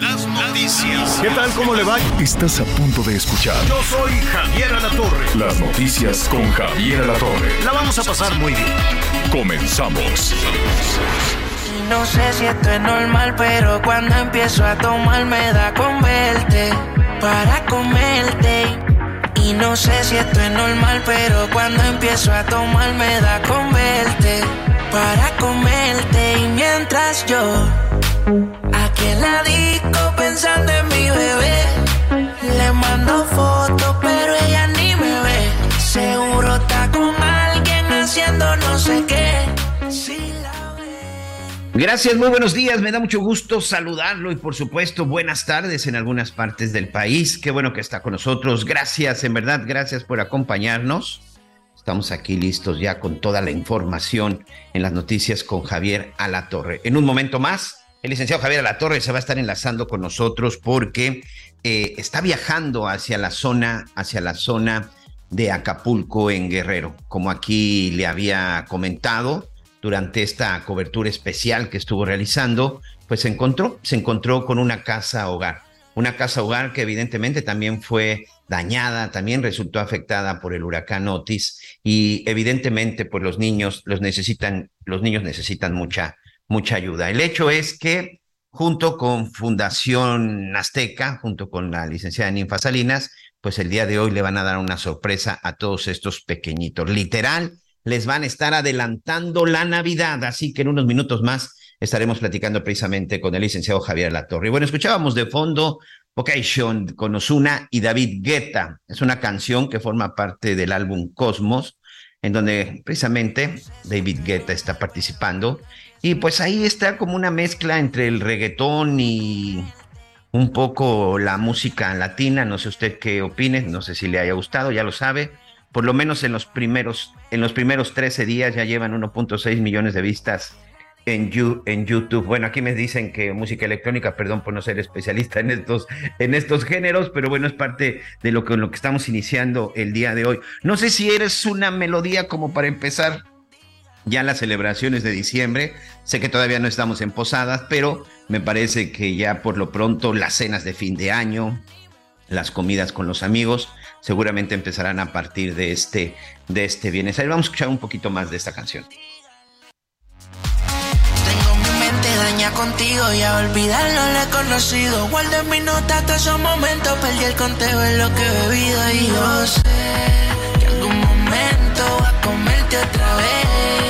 Las noticias. ¿Qué tal? ¿Cómo le va? Estás a punto de escuchar Yo soy Javier Alatorre. las noticias con Javier Alatorre. La vamos a pasar muy bien. Comenzamos. Y no sé si esto es normal, pero cuando empiezo a tomar me da con verte para comerte. Y no sé si esto es normal, pero cuando empiezo a tomar me da con verte para comerte. Y mientras yo aquí la disco pensando en mi bebé, le mando fotos, pero ella ni me ve. Seguro está con alguien haciendo no sé qué. Si la ve. Gracias, muy buenos días. Me da mucho gusto saludarlo y por supuesto buenas tardes en algunas partes del país. Qué bueno que está con nosotros. Gracias, en verdad, gracias por acompañarnos. Estamos aquí listos ya con toda la información en las noticias con Javier Alatorre. En un momento más, el licenciado Javier Alatorre se va a estar enlazando con nosotros porque eh, está viajando hacia la zona, hacia la zona de Acapulco en Guerrero, como aquí le había comentado durante esta cobertura especial que estuvo realizando, pues se encontró, se encontró con una casa hogar, una casa hogar que evidentemente también fue dañada, también resultó afectada por el huracán Otis y evidentemente pues los niños los necesitan, los niños necesitan mucha mucha ayuda. El hecho es que junto con Fundación Azteca, junto con la licenciada Ninfa Salinas, pues el día de hoy le van a dar una sorpresa a todos estos pequeñitos. Literal, les van a estar adelantando la Navidad, así que en unos minutos más estaremos platicando precisamente con el licenciado Javier Latorre. Bueno, escuchábamos de fondo Vocation con Osuna y David Guetta. Es una canción que forma parte del álbum Cosmos, en donde precisamente David Guetta está participando. Y pues ahí está como una mezcla entre el reggaetón y un poco la música latina. No sé usted qué opine, no sé si le haya gustado, ya lo sabe. Por lo menos en los primeros, en los primeros 13 días ya llevan 1.6 millones de vistas en, You- en YouTube. Bueno, aquí me dicen que música electrónica, perdón por no ser especialista en estos, en estos géneros, pero bueno, es parte de lo que, lo que estamos iniciando el día de hoy. No sé si eres una melodía como para empezar ya las celebraciones de diciembre. Sé que todavía no estamos en posadas, pero me parece que ya por lo pronto las cenas de fin de año, las comidas con los amigos, seguramente empezarán a partir de este, de este viernes. Ahí vamos a escuchar un poquito más de esta canción. Tengo mi mente daña contigo y a olvidarlo le he conocido. Guardo en mi nota todos esos momentos, perdí el conteo de lo que he bebido y yo sé que algún momento va a comerte otra vez.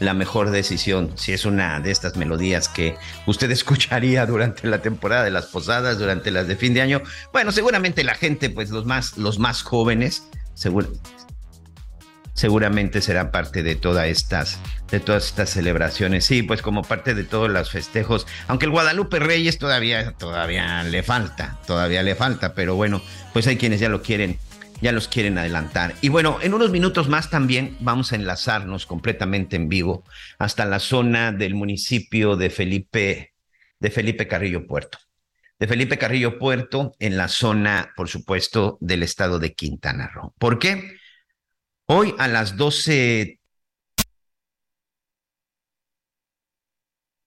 la mejor decisión. Si es una de estas melodías que usted escucharía durante la temporada de las posadas, durante las de fin de año. Bueno, seguramente la gente, pues los más, los más jóvenes, seguramente será parte de todas estas de todas estas celebraciones sí pues como parte de todos los festejos aunque el Guadalupe Reyes todavía todavía le falta todavía le falta pero bueno pues hay quienes ya lo quieren ya los quieren adelantar y bueno en unos minutos más también vamos a enlazarnos completamente en vivo hasta la zona del municipio de Felipe de Felipe Carrillo Puerto de Felipe Carrillo Puerto en la zona por supuesto del estado de Quintana Roo ¿por qué? Hoy a las 12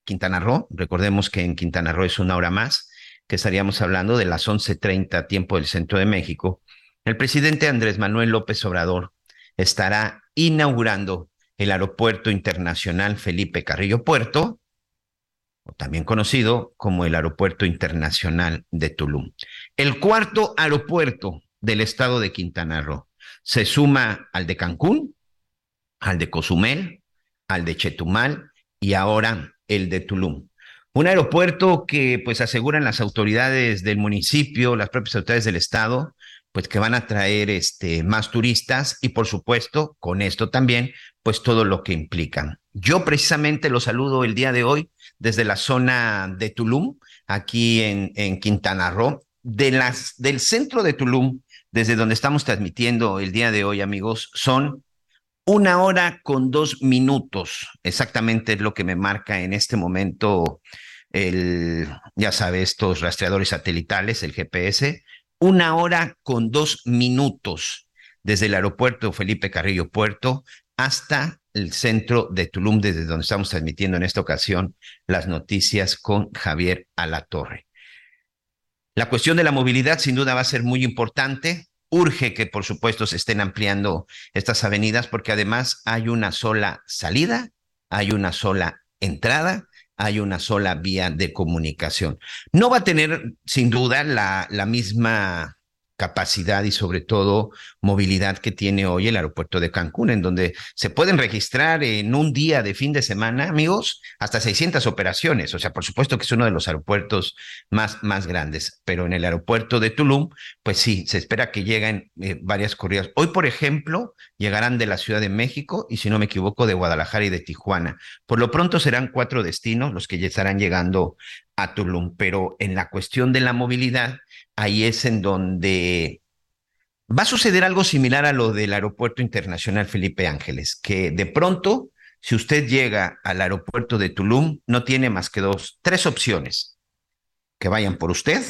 Quintana Roo, recordemos que en Quintana Roo es una hora más, que estaríamos hablando de las 11:30 tiempo del centro de México. El presidente Andrés Manuel López Obrador estará inaugurando el Aeropuerto Internacional Felipe Carrillo Puerto, o también conocido como el Aeropuerto Internacional de Tulum. el cuarto aeropuerto del estado de Quintana Roo. Se suma al de Cancún, al de Cozumel, al de Chetumal y ahora el de Tulum. Un aeropuerto que pues aseguran las autoridades del municipio, las propias autoridades del estado, pues que van a traer este más turistas y por supuesto con esto también pues todo lo que implican. Yo precisamente lo saludo el día de hoy desde la zona de Tulum, aquí en, en Quintana Roo, de las, del centro de Tulum, desde donde estamos transmitiendo el día de hoy, amigos, son una hora con dos minutos. Exactamente es lo que me marca en este momento el, ya sabes, estos rastreadores satelitales, el GPS. Una hora con dos minutos desde el aeropuerto Felipe Carrillo Puerto hasta el centro de Tulum, desde donde estamos transmitiendo en esta ocasión las noticias con Javier Alatorre. La cuestión de la movilidad sin duda va a ser muy importante. Urge que, por supuesto, se estén ampliando estas avenidas porque además hay una sola salida, hay una sola entrada, hay una sola vía de comunicación. No va a tener, sin duda, la, la misma capacidad y sobre todo movilidad que tiene hoy el aeropuerto de Cancún, en donde se pueden registrar en un día de fin de semana, amigos, hasta 600 operaciones. O sea, por supuesto que es uno de los aeropuertos más, más grandes, pero en el aeropuerto de Tulum, pues sí, se espera que lleguen eh, varias corridas. Hoy, por ejemplo, llegarán de la Ciudad de México y, si no me equivoco, de Guadalajara y de Tijuana. Por lo pronto serán cuatro destinos los que ya estarán llegando a Tulum, pero en la cuestión de la movilidad, ahí es en donde va a suceder algo similar a lo del Aeropuerto Internacional Felipe Ángeles, que de pronto, si usted llega al aeropuerto de Tulum, no tiene más que dos, tres opciones. Que vayan por usted,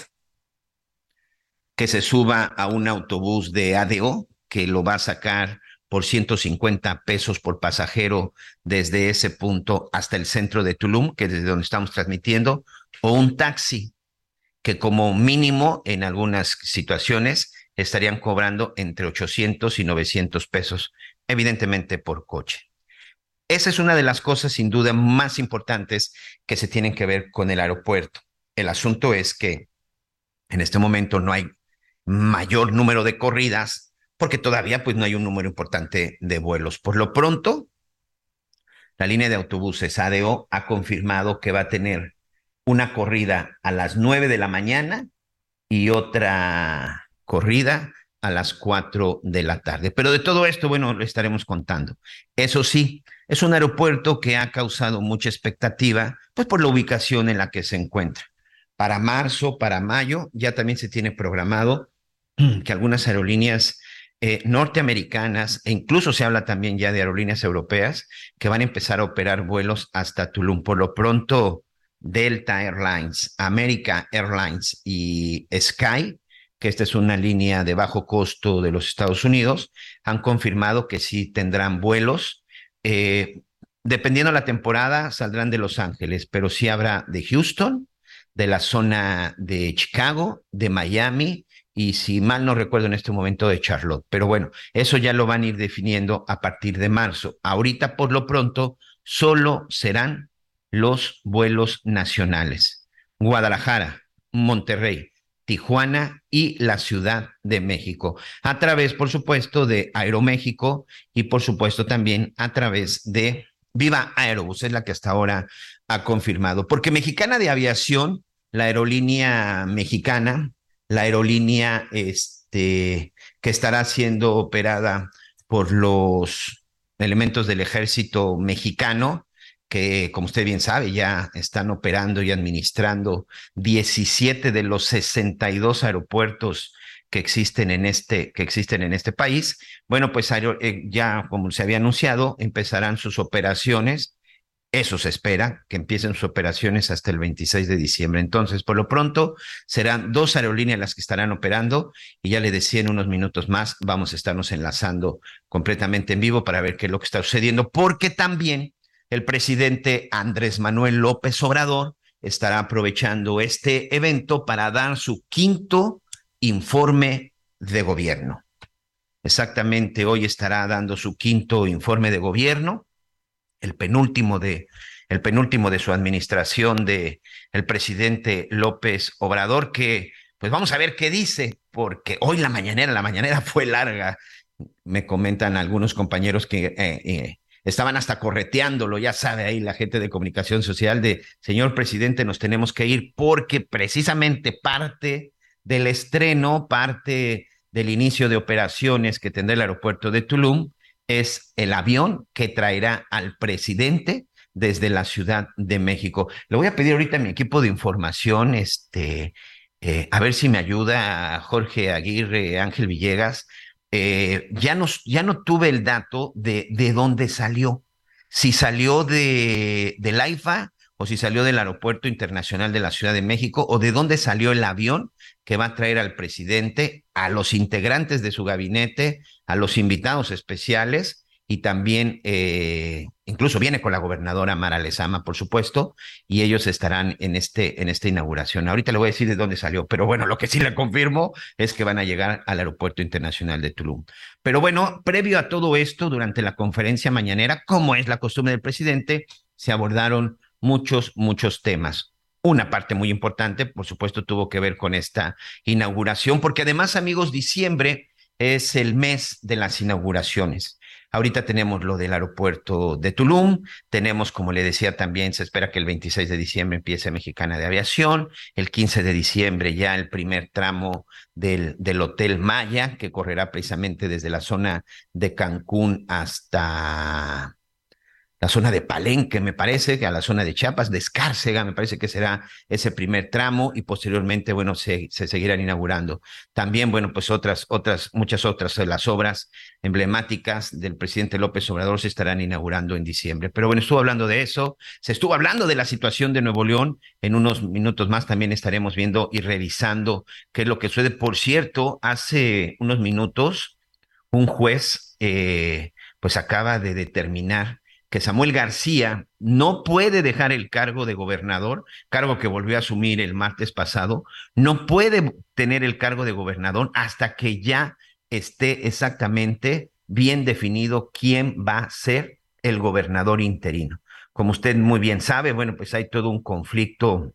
que se suba a un autobús de ADO, que lo va a sacar por 150 pesos por pasajero desde ese punto hasta el centro de Tulum, que es desde donde estamos transmitiendo, o un taxi que como mínimo en algunas situaciones estarían cobrando entre 800 y 900 pesos, evidentemente por coche. Esa es una de las cosas sin duda más importantes que se tienen que ver con el aeropuerto. El asunto es que en este momento no hay mayor número de corridas porque todavía pues no hay un número importante de vuelos. Por lo pronto, la línea de autobuses ADO ha confirmado que va a tener una corrida a las nueve de la mañana y otra corrida a las cuatro de la tarde. Pero de todo esto, bueno, lo estaremos contando. Eso sí, es un aeropuerto que ha causado mucha expectativa, pues por la ubicación en la que se encuentra. Para marzo, para mayo, ya también se tiene programado que algunas aerolíneas eh, norteamericanas, e incluso se habla también ya de aerolíneas europeas, que van a empezar a operar vuelos hasta Tulum. Por lo pronto, Delta Airlines, America Airlines y Sky, que esta es una línea de bajo costo de los Estados Unidos, han confirmado que sí tendrán vuelos. Eh, dependiendo de la temporada, saldrán de Los Ángeles, pero sí habrá de Houston, de la zona de Chicago, de Miami y si mal no recuerdo en este momento de Charlotte. Pero bueno, eso ya lo van a ir definiendo a partir de marzo. Ahorita, por lo pronto, solo serán los vuelos nacionales. Guadalajara, Monterrey, Tijuana y la Ciudad de México, a través, por supuesto, de Aeroméxico y, por supuesto, también a través de Viva Aerobus, es la que hasta ahora ha confirmado. Porque Mexicana de Aviación, la aerolínea mexicana, la aerolínea este, que estará siendo operada por los elementos del ejército mexicano, que, como usted bien sabe, ya están operando y administrando 17 de los 62 aeropuertos que existen en este, que existen en este país. Bueno, pues eh, ya, como se había anunciado, empezarán sus operaciones. Eso se espera, que empiecen sus operaciones hasta el 26 de diciembre. Entonces, por lo pronto, serán dos aerolíneas las que estarán operando y ya le decía en unos minutos más, vamos a estarnos enlazando completamente en vivo para ver qué es lo que está sucediendo, porque también el presidente Andrés Manuel López Obrador estará aprovechando este evento para dar su quinto informe de gobierno. Exactamente, hoy estará dando su quinto informe de gobierno, el penúltimo de el penúltimo de su administración de el presidente López Obrador que pues vamos a ver qué dice, porque hoy la mañanera, la mañanera fue larga. Me comentan algunos compañeros que eh, eh, estaban hasta correteándolo, ya sabe ahí la gente de comunicación social de, señor presidente, nos tenemos que ir porque precisamente parte del estreno, parte del inicio de operaciones que tendrá el aeropuerto de Tulum es el avión que traerá al presidente desde la Ciudad de México. Le voy a pedir ahorita a mi equipo de información, este, eh, a ver si me ayuda Jorge Aguirre, Ángel Villegas. Eh, ya, no, ya no tuve el dato de, de dónde salió. Si salió de, de Laifa o si salió del Aeropuerto Internacional de la Ciudad de México o de dónde salió el avión que va a traer al presidente, a los integrantes de su gabinete, a los invitados especiales y también eh, incluso viene con la gobernadora Mara Lezama, por supuesto, y ellos estarán en, este, en esta inauguración. Ahorita le voy a decir de dónde salió, pero bueno, lo que sí le confirmo es que van a llegar al Aeropuerto Internacional de Tulum. Pero bueno, previo a todo esto, durante la conferencia mañanera, como es la costumbre del presidente, se abordaron muchos, muchos temas. Una parte muy importante, por supuesto, tuvo que ver con esta inauguración, porque además, amigos, diciembre es el mes de las inauguraciones. Ahorita tenemos lo del aeropuerto de Tulum, tenemos, como le decía también, se espera que el 26 de diciembre empiece Mexicana de Aviación, el 15 de diciembre ya el primer tramo del, del Hotel Maya, que correrá precisamente desde la zona de Cancún hasta la zona de Palenque, me parece, que a la zona de Chiapas, de Escárcega, me parece que será ese primer tramo y posteriormente, bueno, se, se seguirán inaugurando. También, bueno, pues otras, otras, muchas otras, las obras emblemáticas del presidente López Obrador se estarán inaugurando en diciembre. Pero bueno, estuvo hablando de eso, se estuvo hablando de la situación de Nuevo León. En unos minutos más también estaremos viendo y revisando qué es lo que sucede. Por cierto, hace unos minutos, un juez, eh, pues acaba de determinar Samuel García no puede dejar el cargo de gobernador, cargo que volvió a asumir el martes pasado, no puede tener el cargo de gobernador hasta que ya esté exactamente bien definido quién va a ser el gobernador interino. Como usted muy bien sabe, bueno, pues hay todo un conflicto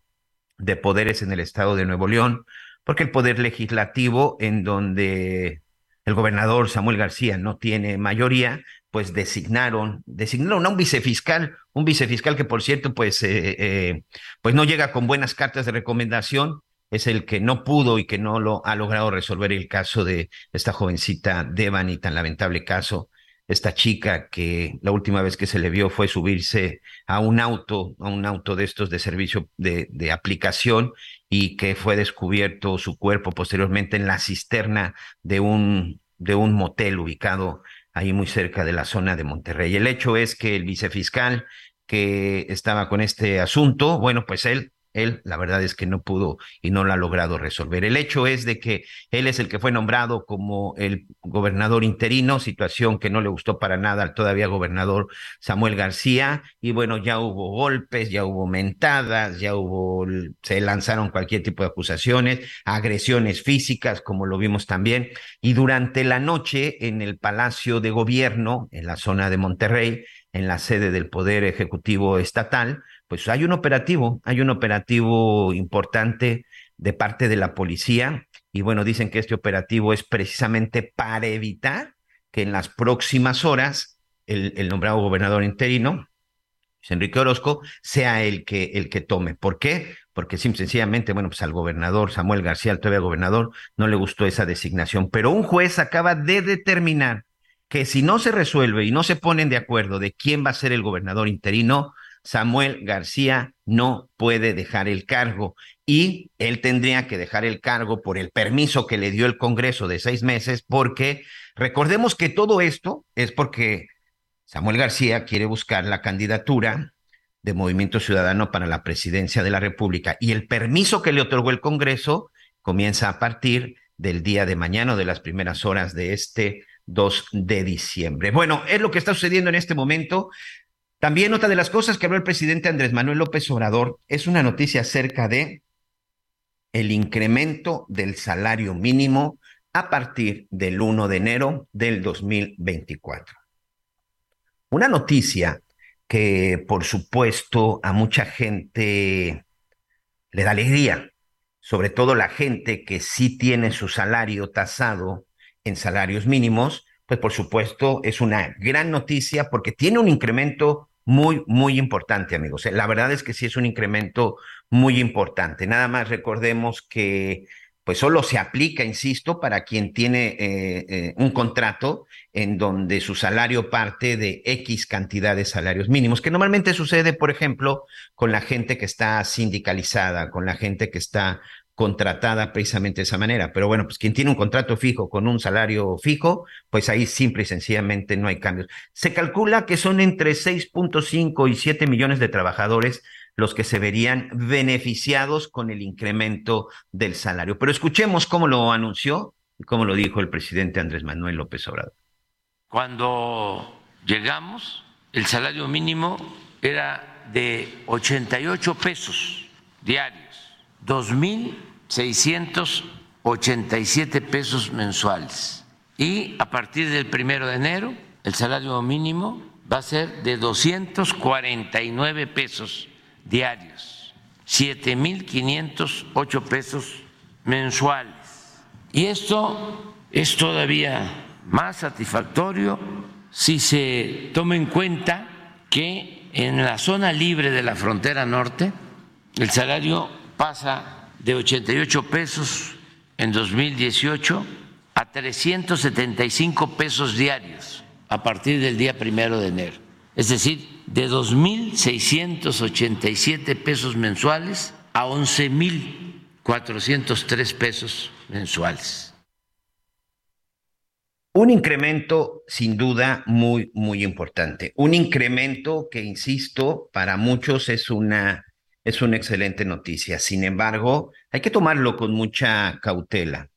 de poderes en el estado de Nuevo León, porque el poder legislativo, en donde el gobernador Samuel García no tiene mayoría, pues designaron, designaron a un vicefiscal, un vicefiscal que por cierto, pues, eh, eh, pues no llega con buenas cartas de recomendación, es el que no pudo y que no lo ha logrado resolver el caso de esta jovencita Devani, tan lamentable caso, esta chica que la última vez que se le vio fue subirse a un auto, a un auto de estos de servicio de, de aplicación y que fue descubierto su cuerpo posteriormente en la cisterna de un, de un motel ubicado ahí muy cerca de la zona de Monterrey. El hecho es que el vicefiscal que estaba con este asunto, bueno, pues él él, la verdad es que no pudo y no lo ha logrado resolver. El hecho es de que él es el que fue nombrado como el gobernador interino, situación que no le gustó para nada al todavía gobernador Samuel García. Y bueno, ya hubo golpes, ya hubo mentadas, ya hubo, se lanzaron cualquier tipo de acusaciones, agresiones físicas, como lo vimos también. Y durante la noche en el Palacio de Gobierno, en la zona de Monterrey, en la sede del Poder Ejecutivo Estatal, pues hay un operativo, hay un operativo importante de parte de la policía y bueno, dicen que este operativo es precisamente para evitar que en las próximas horas el, nombrado gobernador interino, Enrique Orozco, sea el que, el que tome. ¿Por qué? Porque sencillamente, bueno, pues al gobernador Samuel García, al todavía gobernador, no le gustó esa designación. Pero un juez acaba de determinar que si no se resuelve y no se ponen de acuerdo de quién va a ser el gobernador interino, Samuel García no puede dejar el cargo y él tendría que dejar el cargo por el permiso que le dio el Congreso de seis meses, porque recordemos que todo esto es porque Samuel García quiere buscar la candidatura de Movimiento Ciudadano para la presidencia de la República y el permiso que le otorgó el Congreso comienza a partir del día de mañana o de las primeras horas de este 2 de diciembre. Bueno, es lo que está sucediendo en este momento. También otra de las cosas que habló el presidente Andrés Manuel López Obrador es una noticia acerca de el incremento del salario mínimo a partir del 1 de enero del 2024. Una noticia que, por supuesto, a mucha gente le da alegría, sobre todo la gente que sí tiene su salario tasado en salarios mínimos, pues por supuesto es una gran noticia porque tiene un incremento muy, muy importante, amigos. La verdad es que sí es un incremento muy importante. Nada más recordemos que pues solo se aplica, insisto, para quien tiene eh, eh, un contrato en donde su salario parte de X cantidad de salarios mínimos, que normalmente sucede, por ejemplo, con la gente que está sindicalizada, con la gente que está contratada precisamente de esa manera. Pero bueno, pues quien tiene un contrato fijo con un salario fijo, pues ahí simple y sencillamente no hay cambios. Se calcula que son entre 6.5 y 7 millones de trabajadores los que se verían beneficiados con el incremento del salario. Pero escuchemos cómo lo anunció y cómo lo dijo el presidente Andrés Manuel López Obrador. Cuando llegamos, el salario mínimo era de 88 pesos diarios, 2.687 pesos mensuales. Y a partir del primero de enero, el salario mínimo va a ser de 249 pesos diarios, 7.508 pesos mensuales. Y esto es todavía más satisfactorio si se toma en cuenta que en la zona libre de la frontera norte el salario pasa de 88 pesos en 2018 a 375 pesos diarios a partir del día primero de enero. Es decir, de 2.687 pesos mensuales a 11.403 pesos mensuales. Un incremento sin duda muy, muy importante. Un incremento que, insisto, para muchos es una, es una excelente noticia. Sin embargo, hay que tomarlo con mucha cautela.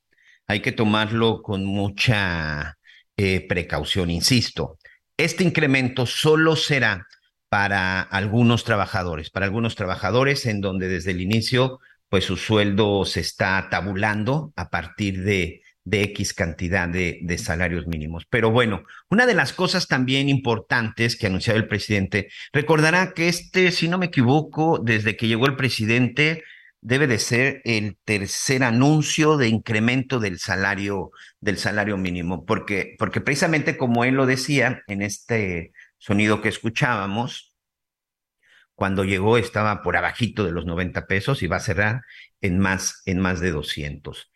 Hay que tomarlo con mucha eh, precaución, insisto. Este incremento solo será para algunos trabajadores, para algunos trabajadores en donde desde el inicio pues su sueldo se está tabulando a partir de, de X cantidad de, salarios mínimos. Pero bueno, una de las cosas también importantes que anunció el presidente, recordará que este, si no me equivoco, desde que llegó el presidente, debe de ser el tercer anuncio de incremento del salario, del salario mínimo, porque, porque precisamente como él lo decía en este sonido que escuchábamos, cuando llegó estaba por abajito de los 90 pesos y va a cerrar en más, en más de 200.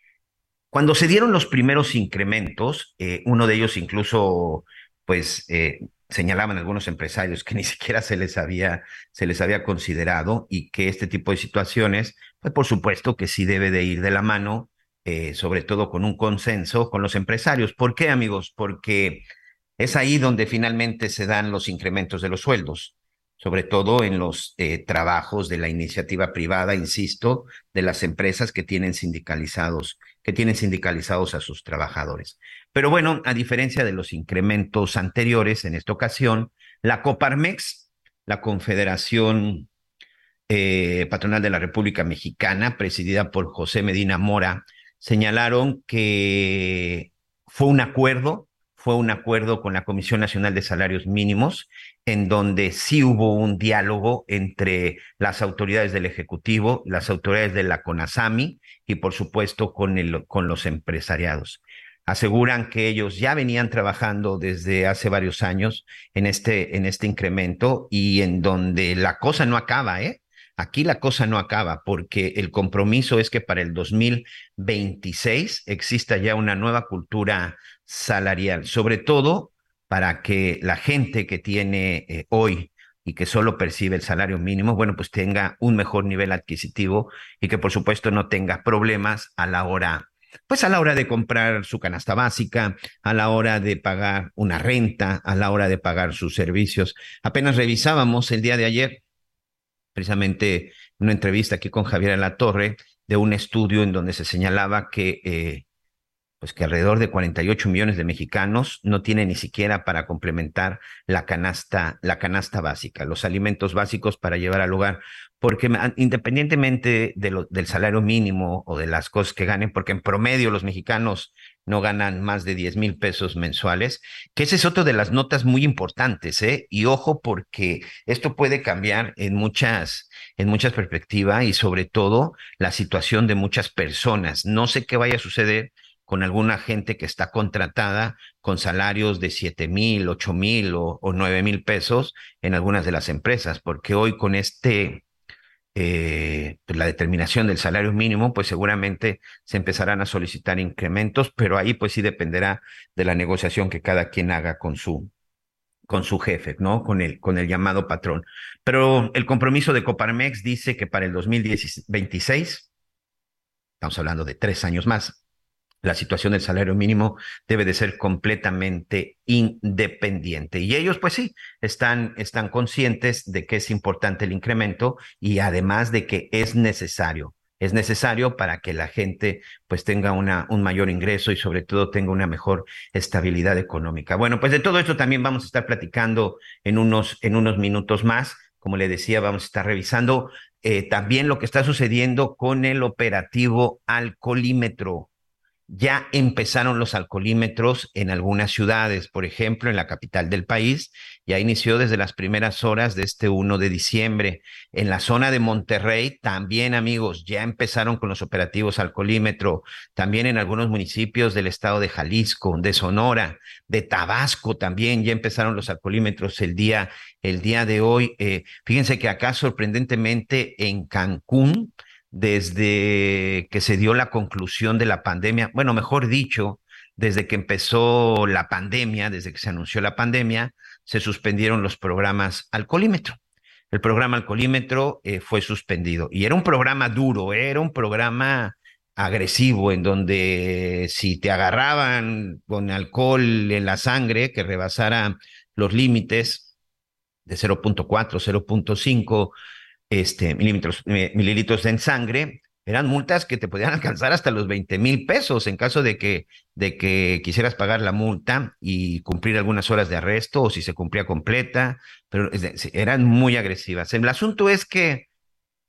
Cuando se dieron los primeros incrementos, eh, uno de ellos incluso, pues, eh, señalaban algunos empresarios que ni siquiera se les había, se les había considerado y que este tipo de situaciones, pues por supuesto que sí debe de ir de la mano, eh, sobre todo con un consenso con los empresarios. ¿Por qué, amigos? Porque es ahí donde finalmente se dan los incrementos de los sueldos, sobre todo en los eh, trabajos de la iniciativa privada, insisto, de las empresas que tienen sindicalizados, que tienen sindicalizados a sus trabajadores. Pero bueno, a diferencia de los incrementos anteriores, en esta ocasión, la Coparmex, la Confederación eh, Patronal de la República Mexicana, presidida por José Medina Mora, señalaron que fue un acuerdo fue un acuerdo con la Comisión Nacional de Salarios Mínimos, en donde sí hubo un diálogo entre las autoridades del Ejecutivo, las autoridades de la CONASAMI y, por supuesto, con, el, los empresariados. Aseguran que ellos ya venían trabajando desde hace varios años en este, en este incremento y en donde la cosa no acaba, ¿eh? Aquí la cosa no acaba porque el compromiso es que para el 2026 exista ya una nueva cultura salarial, sobre todo para que la gente que tiene eh, hoy y que solo percibe el salario mínimo, bueno, pues tenga un mejor nivel adquisitivo y que por supuesto no tenga problemas a la hora, pues a la hora de comprar su canasta básica, a la hora de pagar una renta, a la hora de pagar sus servicios. Apenas revisábamos el día de ayer, precisamente una entrevista aquí con Javier La Torre, de un estudio en donde se señalaba que eh, pues que alrededor de 48 millones de mexicanos no tienen ni siquiera para complementar la canasta, la canasta básica, los alimentos básicos para llevar al hogar, porque independientemente de lo, del salario mínimo o de las cosas que ganen, porque en promedio los mexicanos no ganan más de 10 mil pesos mensuales, que ese es otro de las notas muy importantes, ¿eh? Y ojo, porque esto puede cambiar en muchas, en muchas perspectivas y sobre todo la situación de muchas personas. No sé qué vaya a suceder con alguna gente que está contratada con salarios de 7 mil, 8 mil o, o 9 mil pesos en algunas de las empresas, porque hoy con este, eh, pues, la determinación del salario mínimo, pues seguramente se empezarán a solicitar incrementos, pero ahí pues sí dependerá de la negociación que cada quien haga con su, con su jefe, ¿no? Con el, con el llamado patrón. Pero el compromiso de Coparmex dice que para el 2026, estamos hablando de tres años más, la situación del salario mínimo debe de ser completamente independiente. Y ellos, pues sí, están, están conscientes de que es importante el incremento y además de que es necesario. Es necesario para que la gente pues tenga una, un mayor ingreso y sobre todo tenga una mejor estabilidad económica. Bueno, pues de todo esto también vamos a estar platicando en unos, en unos minutos más. Como le decía, vamos a estar revisando eh, también lo que está sucediendo con el operativo alcoholímetro ya empezaron los alcoholímetros en algunas ciudades, por ejemplo, en la capital del país, ya inició desde las primeras horas de este 1 de diciembre. En la zona de Monterrey, también amigos, ya empezaron con los operativos alcoholímetro, también en algunos municipios del estado de Jalisco, de Sonora, de Tabasco también ya empezaron los alcoholímetros el día, el día de hoy. Eh, fíjense que acá sorprendentemente en Cancún, desde que se dio la conclusión de la pandemia, bueno, mejor dicho, desde que empezó la pandemia, desde que se anunció la pandemia, se suspendieron los programas alcoholímetro. El programa alcoholímetro eh, fue suspendido y era un programa duro, era un programa agresivo en donde si te agarraban con alcohol en la sangre que rebasara los límites de 0.4, 0.5, este, milímetros, eh, mililitros en sangre, eran multas que te podían alcanzar hasta los 20 mil pesos en caso de que, de que quisieras pagar la multa y cumplir algunas horas de arresto o si se cumplía completa, pero eran muy agresivas. El asunto es que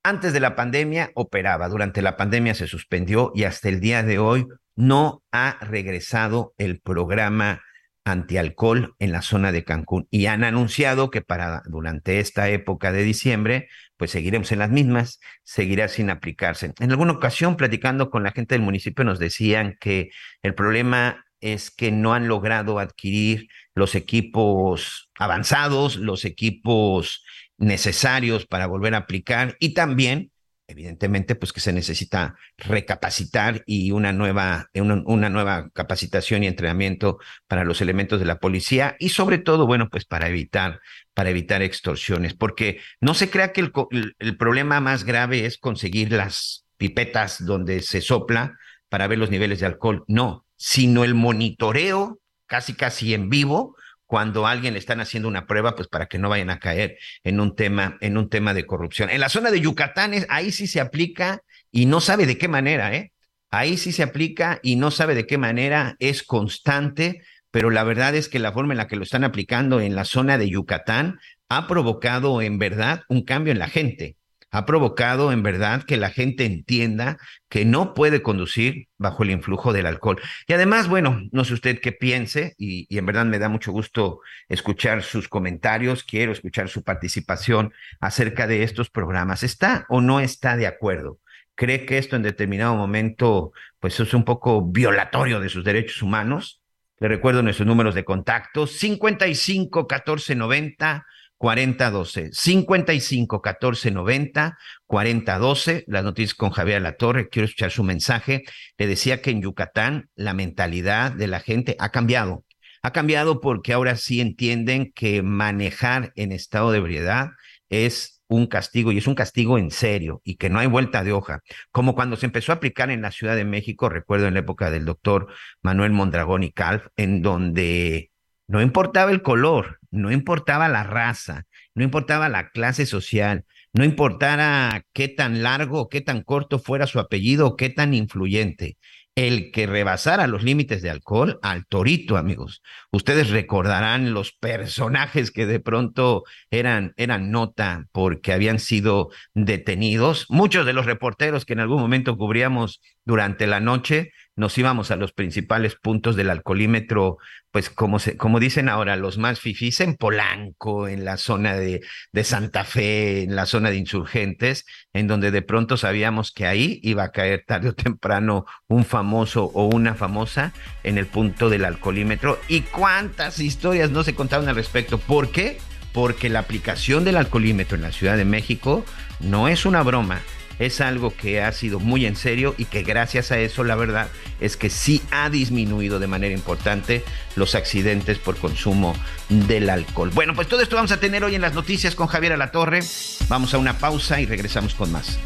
antes de la pandemia operaba, durante la pandemia se suspendió y hasta el día de hoy no ha regresado el programa antialcohol en la zona de Cancún y han anunciado que para durante esta época de diciembre pues seguiremos en las mismas, seguirá sin aplicarse. En alguna ocasión, platicando con la gente del municipio, nos decían que el problema es que no han logrado adquirir los equipos avanzados, los equipos necesarios para volver a aplicar y también evidentemente, pues que se necesita recapacitar y una nueva, una, una, nueva capacitación y entrenamiento para los elementos de la policía y sobre todo, bueno, pues para evitar, para evitar extorsiones, porque no se crea que el, el problema más grave es conseguir las pipetas donde se sopla para ver los niveles de alcohol, no, sino el monitoreo casi casi en vivo cuando alguien le están haciendo una prueba, pues para que no vayan a caer en un tema, en un tema de corrupción. En la zona de Yucatán, ahí sí se aplica y no sabe de qué manera, ¿eh? Ahí sí se aplica y no sabe de qué manera, es constante, pero la verdad es que la forma en la que lo están aplicando en la zona de Yucatán ha provocado en verdad un cambio en la gente ha provocado en verdad que la gente entienda que no puede conducir bajo el influjo del alcohol. Y además, bueno, no sé usted qué piense, y, en verdad me da mucho gusto escuchar sus comentarios, quiero escuchar su participación acerca de estos programas. ¿Está o no está de acuerdo? ¿Cree que esto en determinado momento pues es un poco violatorio de sus derechos humanos? Le recuerdo nuestros números de contacto, 55 14 90 4012, 55 14 90 40 12, las noticias con Javier La Torre, quiero escuchar su mensaje. Le decía que en Yucatán la mentalidad de la gente ha cambiado. Ha cambiado porque ahora sí entienden que manejar en estado de ebriedad es un castigo y es un castigo en serio y que no hay vuelta de hoja. Como cuando se empezó a aplicar en la Ciudad de México, recuerdo en la época del doctor Manuel Mondragón y Calf, en donde no importaba el color, no importaba la raza, no importaba la clase social, no importara qué tan largo qué tan corto fuera su apellido qué tan influyente. el que rebasara los límites de alcohol al torito, amigos. Ustedes recordarán los personajes que de pronto eran, eran nota porque habían sido detenidos. Muchos de los reporteros que en algún momento cubríamos durante la noche nos íbamos a los principales puntos del alcoholímetro, pues como, se, como dicen ahora, los más fifís en Polanco, en la zona de, de Santa Fe, en la zona de insurgentes, en donde de pronto sabíamos que ahí iba a caer tarde o temprano un famoso o una famosa en el punto del alcoholímetro. ¿Y cuántas historias no se contaron al respecto? ¿Por qué? Porque la aplicación del alcoholímetro en la Ciudad de México no es una broma es algo que ha sido muy en serio y que gracias a eso la verdad es que sí ha disminuido de manera importante los accidentes por consumo del alcohol. Bueno, pues todo esto vamos a tener hoy en las noticias con Javier Alatorre. Vamos a una pausa y regresamos con más.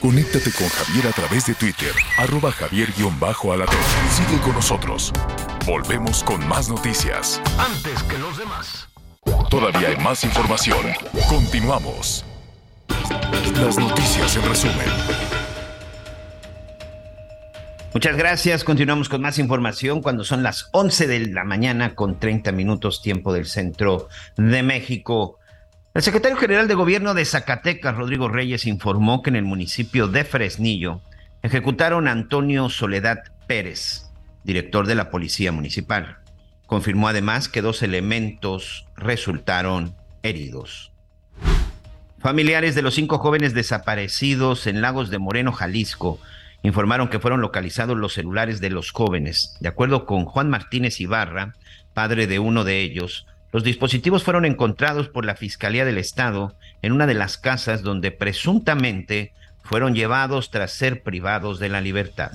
Conéctate con Javier a través de Twitter, arroba javier-alatorre. Sigue con nosotros. Volvemos con más noticias. Antes que los demás. Todavía hay más información. Continuamos. Las noticias en resumen. Muchas gracias. Continuamos con más información cuando son las 11 de la mañana con 30 minutos tiempo del centro de México. El secretario general de gobierno de Zacatecas, Rodrigo Reyes, informó que en el municipio de Fresnillo ejecutaron a Antonio Soledad Pérez, director de la Policía Municipal. Confirmó además que dos elementos resultaron heridos. Familiares de los cinco jóvenes desaparecidos en Lagos de Moreno, Jalisco, informaron que fueron localizados los celulares de los jóvenes. De acuerdo con Juan Martínez Ibarra, padre de uno de ellos, los dispositivos fueron encontrados por la Fiscalía del Estado en una de las casas donde presuntamente fueron llevados tras ser privados de la libertad.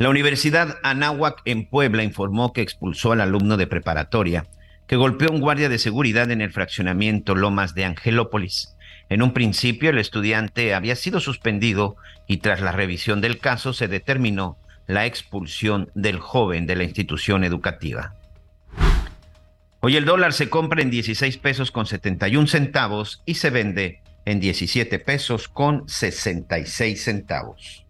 La Universidad Anáhuac en Puebla informó que expulsó al alumno de preparatoria que golpeó a un guardia de seguridad en el fraccionamiento Lomas de Angelópolis. En un principio el estudiante había sido suspendido y tras la revisión del caso se determinó la expulsión del joven de la institución educativa. Hoy el dólar se compra en 16 pesos con 71 centavos y se vende en 17 pesos con 66 centavos.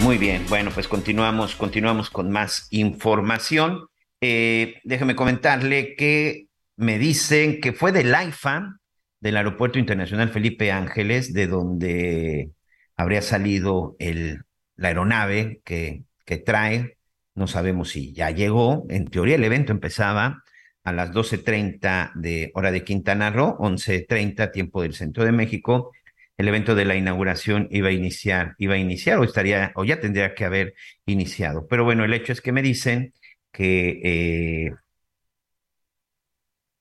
Muy bien, bueno, pues continuamos, continuamos con más información. Eh, déjeme comentarle que me dicen que fue del AIFA, del Aeropuerto Internacional Felipe Ángeles, de donde habría salido el, la aeronave que, que trae. No sabemos si ya llegó. En teoría el evento empezaba a las 12.30 de hora de Quintana Roo, 11.30 tiempo del centro de México, el evento de la inauguración iba a iniciar, iba a iniciar o estaría, o ya tendría que haber iniciado. Pero bueno, el hecho es que me dicen que, eh,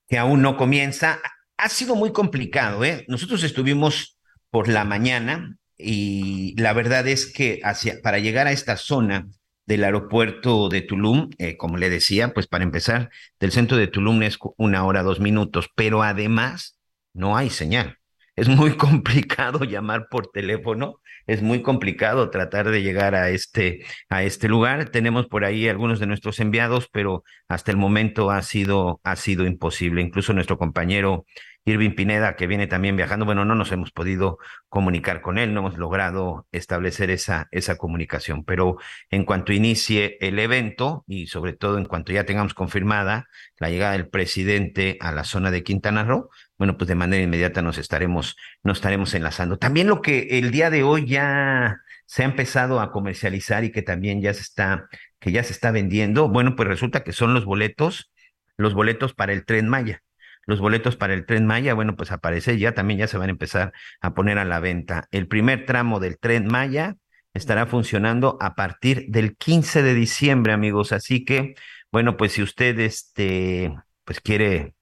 que aún no comienza. Ha sido muy complicado, ¿eh? Nosotros estuvimos por la mañana y la verdad es que hacia, para llegar a esta zona del aeropuerto de Tulum, eh, como le decía, pues para empezar, del centro de Tulum es una hora, dos minutos, pero además no hay señal es muy complicado llamar por teléfono, es muy complicado tratar de llegar a este, a este lugar. Tenemos por ahí algunos de nuestros enviados, pero hasta el momento ha sido, ha sido imposible. Incluso nuestro compañero Irving Pineda, que viene también viajando, bueno, no nos hemos podido comunicar con él, no hemos logrado establecer esa, esa comunicación, pero en cuanto inicie el evento y sobre todo en cuanto ya tengamos confirmada la llegada del presidente a la zona de Quintana Roo, bueno, pues de manera inmediata nos estaremos, nos estaremos enlazando. También lo que el día de hoy ya se ha empezado a comercializar y que también ya se está, que ya se está vendiendo, bueno, pues resulta que son los boletos, los boletos para el tren Maya los boletos para el tren Maya, bueno, pues aparece ya, también ya se van a empezar a poner a la venta. El primer tramo del tren Maya estará funcionando a partir del 15 de diciembre, amigos. Así que, bueno, pues si usted este, pues quiere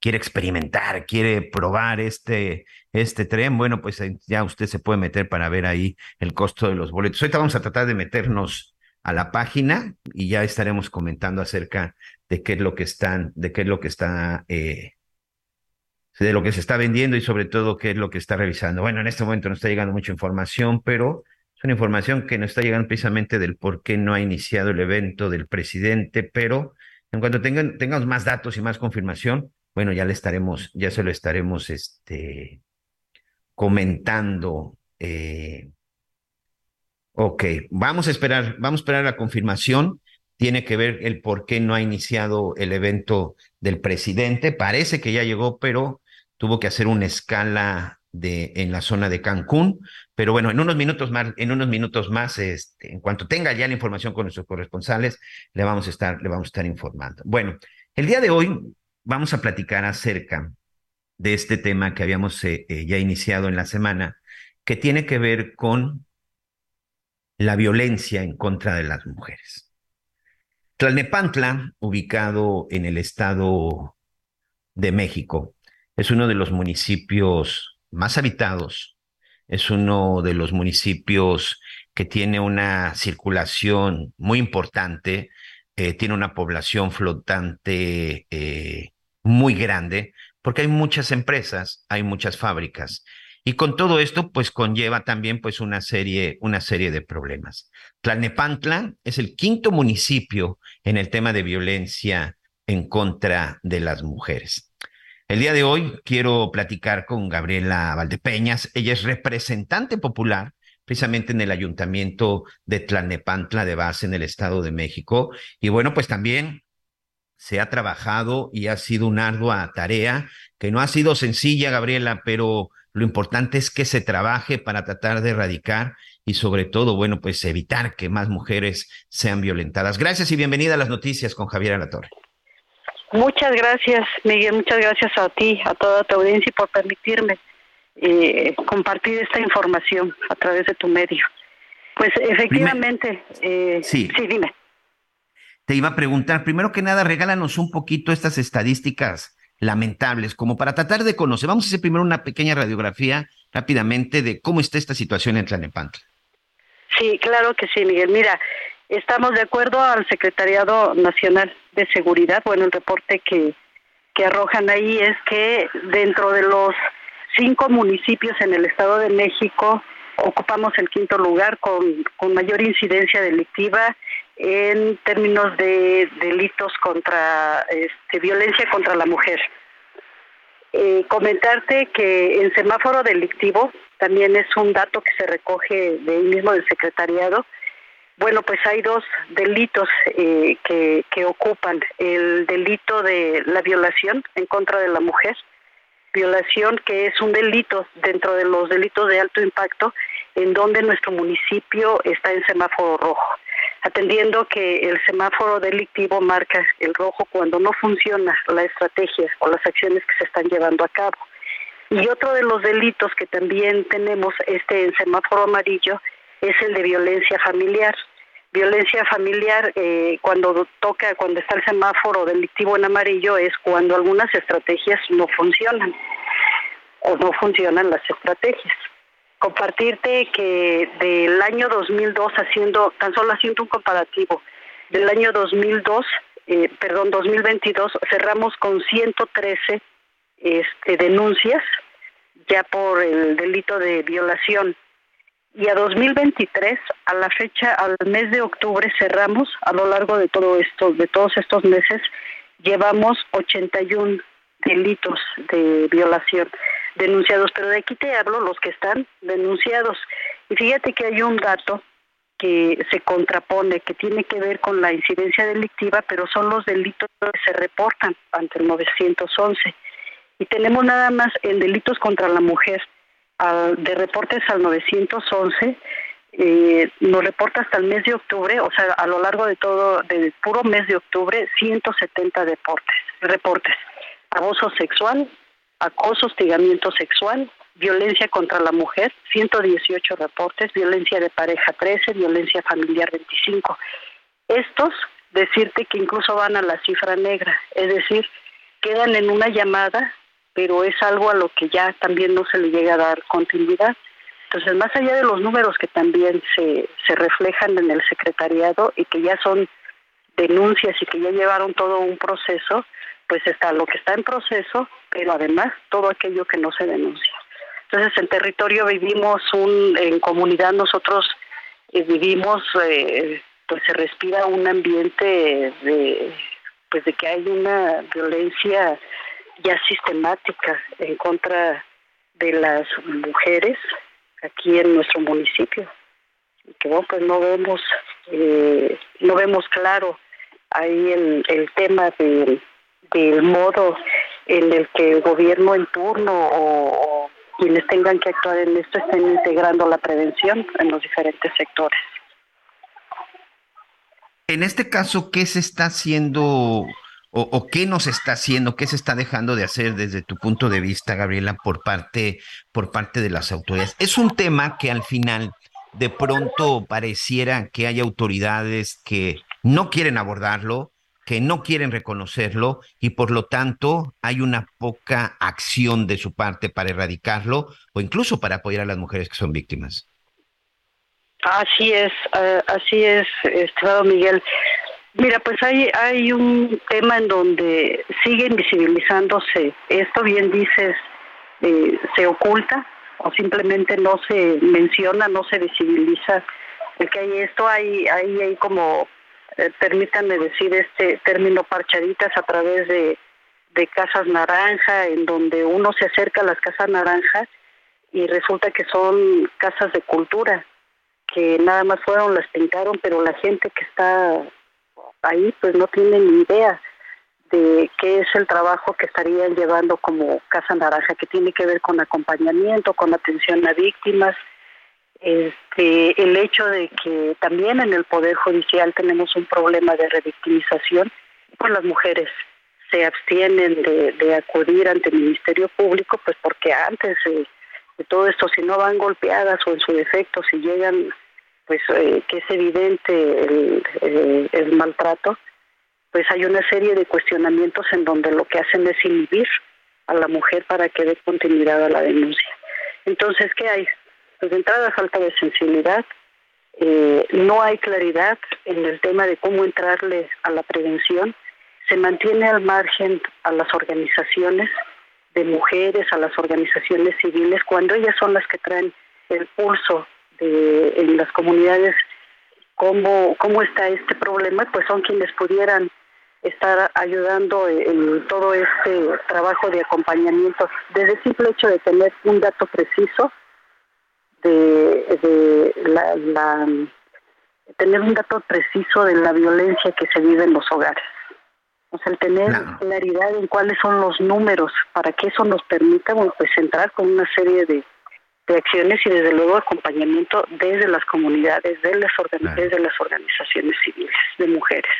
quiere experimentar, quiere probar este, este tren, bueno, pues ya usted se puede meter para ver ahí el costo de los boletos. Ahorita vamos a tratar de meternos a la página y ya estaremos comentando acerca de qué es lo que están, de qué es lo que está, eh, de lo que se está vendiendo y sobre todo qué es lo que está revisando. Bueno, en este momento no está llegando mucha información, pero es una información que nos está llegando precisamente del por qué no ha iniciado el evento del presidente, pero En cuanto tengan, tengamos más datos y más confirmación, bueno, ya le estaremos, ya se lo estaremos este, comentando. Eh, ok, vamos a esperar, vamos a esperar la confirmación. Tiene que ver el por qué no ha iniciado el evento del presidente. Parece que ya llegó, pero tuvo que hacer una escala de, en la zona de Cancún. Pero bueno, en unos minutos más, en unos minutos más, este, en cuanto tenga ya la información con nuestros corresponsales, le vamos a estar, le vamos a estar informando. Bueno, el día de hoy vamos a platicar acerca de este tema que habíamos eh, eh, ya iniciado en la semana, que tiene que ver con la violencia en contra de las mujeres. Tlalnepantla, ubicado en el estado de México, es uno de los municipios más habitados, es uno de los municipios que tiene una circulación muy importante, eh, tiene una población flotante eh, muy grande, porque hay muchas empresas, hay muchas fábricas. Y con todo esto, pues conlleva también pues una serie, una serie de problemas. Tlalnepantla es el quinto municipio en el tema de violencia en contra de las mujeres. El día de hoy quiero platicar con Gabriela Valdepeñas. Ella es representante popular precisamente en el ayuntamiento de Tlalnepantla de base en el Estado de México. Y bueno, pues también se ha trabajado y ha sido una ardua tarea que no ha sido sencilla, Gabriela, pero lo importante es que se trabaje para tratar de erradicar y sobre todo, bueno, pues evitar que más mujeres sean violentadas. Gracias y bienvenida a las noticias con Javier Alatorre. Muchas gracias, Miguel. Muchas gracias a ti, a toda tu audiencia y por permitirme eh, compartir esta información a través de tu medio. Pues efectivamente, eh, sí. sí, dime. Te iba a preguntar, primero que nada, regálanos un poquito estas estadísticas lamentables, como para tratar de conocer. Vamos a hacer primero una pequeña radiografía rápidamente de cómo está esta situación en Tlanepantla. Sí, claro que sí, Miguel. Mira, Estamos de acuerdo al Secretariado Nacional de Seguridad. Bueno, el reporte que, que arrojan ahí es que dentro de los cinco municipios en el Estado de México ocupamos el quinto lugar con, mayor incidencia delictiva en términos de delitos contra este, violencia contra la mujer. Eh, comentarte que el semáforo delictivo también es un dato que se recoge de ahí mismo del secretariado bueno, pues hay dos delitos eh, que ocupan. El delito de la violación en contra de la mujer, violación que es un delito dentro de los delitos de alto impacto, en donde nuestro municipio está en semáforo rojo, atendiendo que el semáforo delictivo marca el rojo cuando no funciona la estrategia o las acciones que se están llevando a cabo. Y otro de los delitos que también tenemos este en semáforo amarillo es el de violencia familiar violencia familiar eh, cuando toca, cuando está el semáforo delictivo en amarillo es cuando algunas estrategias no funcionan o no funcionan las estrategias. Compartirte que del año 2002 haciendo, tan solo haciendo un comparativo, del año 2002, eh, perdón, 2022 cerramos con 113 este, denuncias ya por el delito de violación y a 2023, a la fecha, al mes de octubre cerramos, a lo largo de todo esto, de todos estos meses, llevamos 81 delitos de violación denunciados, pero de aquí te hablo los que están denunciados. Y fíjate que hay un dato que se contrapone, que tiene que ver con la incidencia delictiva, pero son los delitos que se reportan ante el 911. Y tenemos nada más en delitos contra la mujer de reportes al 911 eh, nos reporta hasta el mes de octubre, o sea, a lo largo de todo, del puro mes de octubre, 170 deportes, reportes. Abuso sexual, acoso, hostigamiento sexual, violencia contra la mujer, 118 reportes, violencia de pareja 13, violencia familiar 25. Estos, decirte que incluso van a la cifra negra, es decir, quedan en una llamada pero es algo a lo que ya también no se le llega a dar continuidad. Entonces, más allá de los números que también se, se reflejan en el secretariado y que ya son denuncias y que ya llevaron todo un proceso, pues está lo que está en proceso, pero además todo aquello que no se denuncia. Entonces, en territorio vivimos un, en comunidad nosotros eh, vivimos, eh, pues se respira un ambiente de pues de que hay una violencia ya sistemática en contra de las mujeres aquí en nuestro municipio que bueno pues no vemos eh, no vemos claro ahí el, el tema del, del modo en el que el gobierno en turno o, quienes tengan que actuar en esto estén integrando la prevención en los diferentes sectores. En este caso, ¿qué se está haciendo o, qué nos está haciendo, qué se está dejando de hacer desde tu punto de vista, Gabriela, por parte, por parte de las autoridades? Es un tema que al final de pronto pareciera que hay autoridades que no quieren abordarlo, que no quieren reconocerlo y por lo tanto hay una poca acción de su parte para erradicarlo o incluso para apoyar a las mujeres que son víctimas. Así es, uh, así es, estimado Miguel. Mira, pues hay, hay un tema en donde sigue invisibilizándose. Esto bien dices, eh, se oculta o simplemente no se menciona, no se visibiliza que hay esto, hay, hay, hay como eh, permítanme decir este término parchaditas a través de, de casas naranja, en donde uno se acerca a las casas naranja y resulta que son casas de cultura, que nada más fueron, las pintaron, pero la gente que está ahí pues no tiene ni idea de qué es el trabajo que estarían llevando como Casa Naranja, que tiene que ver con acompañamiento, con atención a víctimas, este, el hecho de que también en el Poder Judicial tenemos un problema de revictimización, pues las mujeres se abstienen de, acudir ante el Ministerio Público, pues porque antes de, todo esto, si no van golpeadas o en su defecto, si llegan, pues eh, que es evidente el, maltrato, pues hay una serie de cuestionamientos en donde lo que hacen es inhibir a la mujer para que dé continuidad a la denuncia. Entonces, ¿qué hay? pues de entrada falta de sensibilidad, eh, no hay claridad en el tema de cómo entrarle a la prevención, se mantiene al margen a las organizaciones de mujeres, a las organizaciones civiles, cuando ellas son las que traen el pulso de, en las comunidades, cómo, cómo está este problema, pues son quienes pudieran estar ayudando en todo este trabajo de acompañamiento, desde el simple hecho de tener un dato preciso de, la, tener un dato preciso de la violencia que se vive en los hogares. O sea, el tener claridad en cuáles son los números para que eso nos permita pues entrar con una serie de, acciones y desde luego acompañamiento desde las comunidades, de las, de las organizaciones civiles, de mujeres.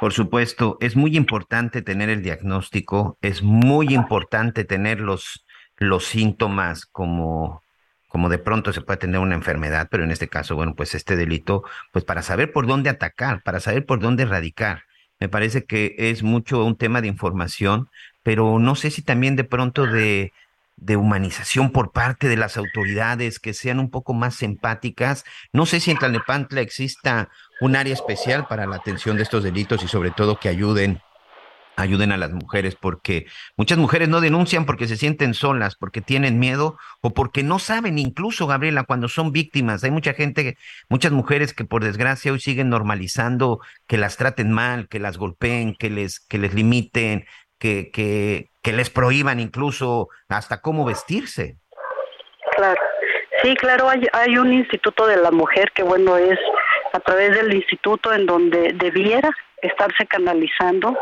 Por supuesto, es muy importante tener el diagnóstico, es muy importante tener los, los síntomas como como de pronto se puede tener una enfermedad, pero en este caso, bueno, pues este delito, pues para saber por dónde atacar, para saber por dónde erradicar. Me parece que es mucho un tema de información, pero no sé si también de pronto de, de humanización por parte de las autoridades, que sean un poco más empáticas. No sé si en Tlalnepantla exista un área especial para la atención de estos delitos y sobre todo que ayuden ayuden a las mujeres, porque muchas mujeres no denuncian porque se sienten solas, porque tienen miedo o porque no saben incluso, Gabriela, cuando son víctimas. Hay mucha gente, muchas mujeres que por desgracia hoy siguen normalizando que las traten mal, que las golpeen, que les, que les limiten, que, que, que les prohíban incluso hasta cómo vestirse. Claro. Sí, claro, hay, hay un instituto de la mujer que, bueno, es a través del instituto en donde debiera estarse canalizando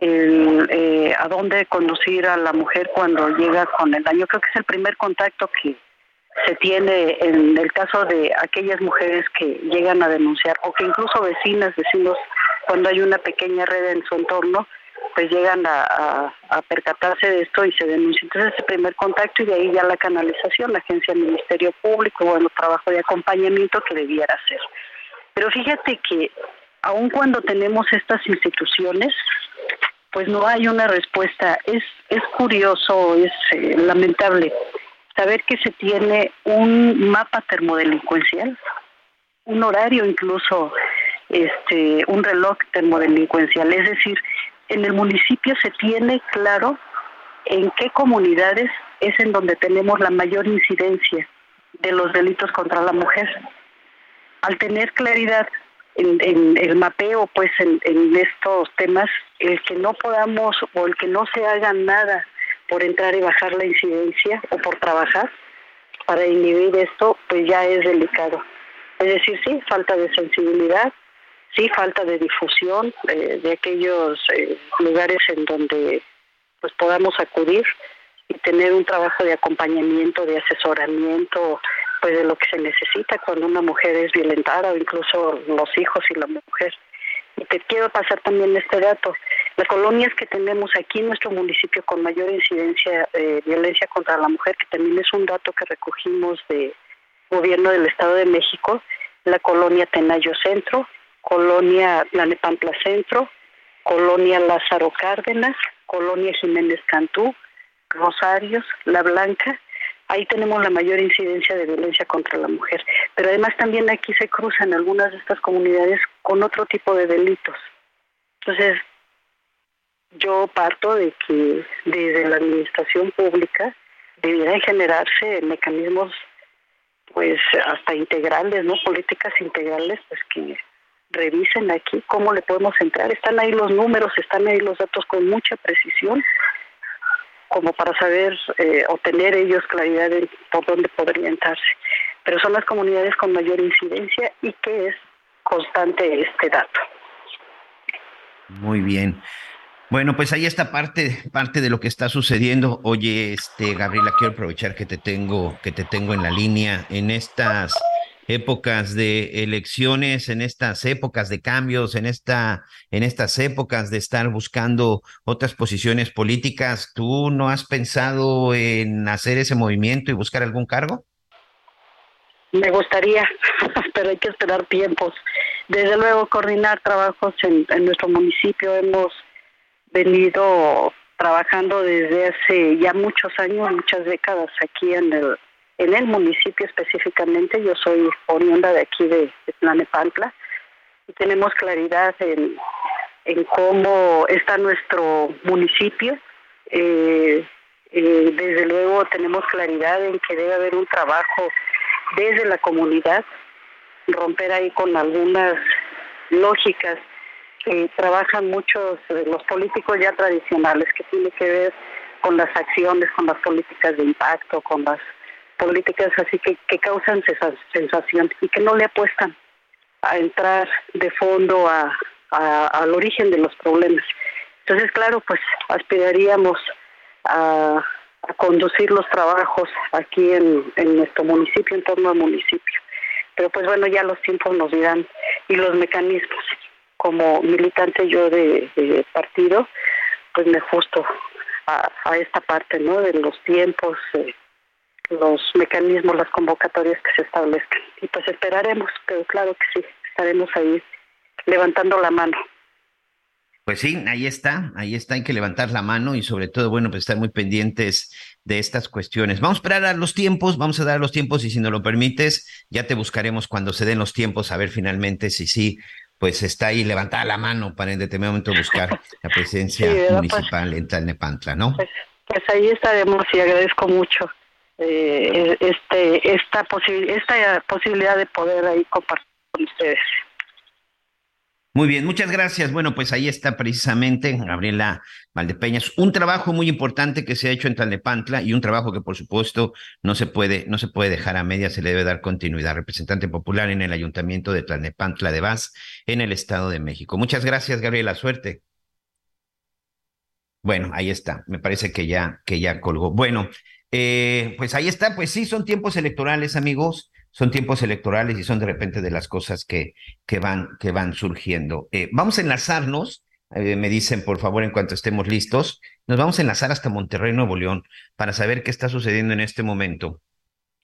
el, eh, a dónde conducir a la mujer cuando llega con el daño. Creo que es el primer contacto que se tiene en el caso de aquellas mujeres que llegan a denunciar o que incluso vecinas, vecinos, cuando hay una pequeña red en su entorno, pues llegan a, percatarse de esto y se denuncia. Entonces, el primer contacto y de ahí ya la canalización, la agencia del Ministerio Público, bueno, trabajo de acompañamiento que debiera hacer. Pero fíjate que aun cuando tenemos estas instituciones, pues no hay una respuesta. Es, es curioso, es eh, lamentable saber que se tiene un mapa termodelincuencial, un horario incluso, este, un reloj termodelincuencial. Es decir, en el municipio se tiene claro en qué comunidades es en donde tenemos la mayor incidencia de los delitos contra la mujer. Al tener claridad en, el mapeo, pues en, estos temas, el que no podamos o el que no se haga nada por entrar y bajar la incidencia o por trabajar para inhibir esto, pues ya es delicado. Es decir, sí, falta de sensibilidad, sí, falta de difusión eh, de aquellos eh, lugares en donde pues podamos acudir y tener un trabajo de acompañamiento, de asesoramiento, pues de lo que se necesita cuando una mujer es violentada o incluso los hijos y la mujer. Y te quiero pasar también este dato. Las colonias que tenemos aquí en nuestro municipio con mayor incidencia de violencia contra la mujer, que también es un dato que recogimos de gobierno del Estado de México, la colonia Tenayo Centro, colonia Planepantla Centro, colonia Lázaro Cárdenas, colonia Jiménez Cantú, Rosarios, La Blanca, ahí tenemos la mayor incidencia de violencia contra la mujer. Pero además también aquí se cruzan algunas de estas comunidades con otro tipo de delitos. Entonces, yo parto de que desde la administración pública debieran generarse mecanismos pues hasta integrales, ¿no? Políticas integrales pues que revisen aquí cómo le podemos entrar. Están ahí los números, están ahí los datos con mucha precisión como para saber eh, o tener ellos claridad de por dónde podría entrarse. Pero son las comunidades con mayor incidencia y que es constante este dato. Muy bien. Bueno, pues ahí está parte, parte de lo que está sucediendo. Oye, este, Gabriela, quiero aprovechar que te tengo, que te tengo en la línea en estas épocas de elecciones, en estas épocas de cambios, en esta, en estas épocas de estar buscando otras posiciones políticas. ¿Tú no has pensado en hacer ese movimiento y buscar algún cargo? Me gustaría, pero hay que esperar tiempos. Desde luego, coordinar trabajos en, en nuestro municipio hemos venido trabajando desde hace ya muchos años, muchas décadas aquí en el, en el municipio específicamente. Yo soy oriunda de aquí de, Planepantla y tenemos claridad en, cómo está nuestro municipio. Eh, eh, desde luego tenemos claridad en que debe haber un trabajo desde la comunidad, romper ahí con algunas lógicas trabajan muchos de los políticos ya tradicionales, que tiene que ver con las acciones, con las políticas de impacto, con las políticas así que, que causan sensación y que no le apuestan a entrar de fondo a, al origen de los problemas. Entonces, claro, pues aspiraríamos a, a conducir los trabajos aquí en, en nuestro municipio, en torno al municipio. Pero pues bueno, ya los tiempos nos dirán y los mecanismos como militante yo de, partido, pues me ajusto a, esta parte, ¿no? De los tiempos, eh, los mecanismos, las convocatorias que se establezcan. Y pues esperaremos, pero claro que sí, estaremos ahí levantando la mano. Pues sí, ahí está, ahí está, hay que levantar la mano y sobre todo, bueno, pues estar muy pendientes de estas cuestiones. Vamos a esperar a los tiempos, vamos a dar los tiempos y si nos lo permites, ya te buscaremos cuando se den los tiempos a ver finalmente si sí pues está ahí levantada la mano para en determinado momento buscar la presencia municipal en Tlalnepantla, ¿no? Pues, pues, ahí estaremos y agradezco mucho eh, este esta, posibilidad de poder ahí compartir con ustedes. Muy bien, muchas gracias. Bueno, pues ahí está precisamente Gabriela Valdepeñas. Un trabajo muy importante que se ha hecho en Tlalnepantla y un trabajo que por supuesto no se puede, no se puede dejar a media, se le debe dar continuidad. Representante popular en el Ayuntamiento de Tlalnepantla de Vaz, en el Estado de México. Muchas gracias, Gabriela. Suerte. Bueno, ahí está. Me parece que ya, que ya colgó. Bueno, eh, pues ahí está. Pues sí, son tiempos electorales, amigos son tiempos electorales y son de repente de las cosas que, que, van, que van surgiendo. Eh, vamos a enlazarnos, eh, me dicen por favor en cuanto estemos listos, nos vamos a enlazar hasta Monterrey, Nuevo León, para saber qué está sucediendo en este momento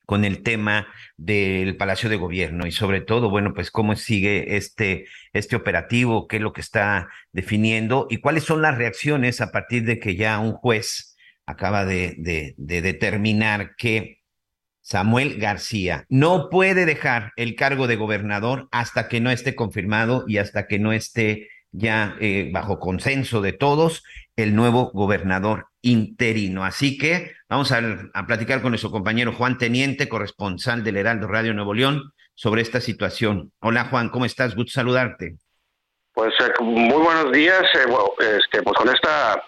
con el tema del Palacio de Gobierno y sobre todo, bueno, pues cómo sigue este, este operativo, qué es lo que está definiendo y cuáles son las reacciones a partir de que ya un juez acaba de, de, de determinar que Samuel García no puede dejar el cargo de gobernador hasta que no esté confirmado y hasta que no esté ya eh, bajo consenso de todos el nuevo gobernador interino. Así que vamos a, a, platicar con nuestro compañero Juan Teniente, corresponsal del Heraldo Radio Nuevo León, sobre esta situación. Hola Juan, ¿cómo estás? Gusto saludarte. Pues eh, muy buenos días. Eh, bueno, este, pues con esta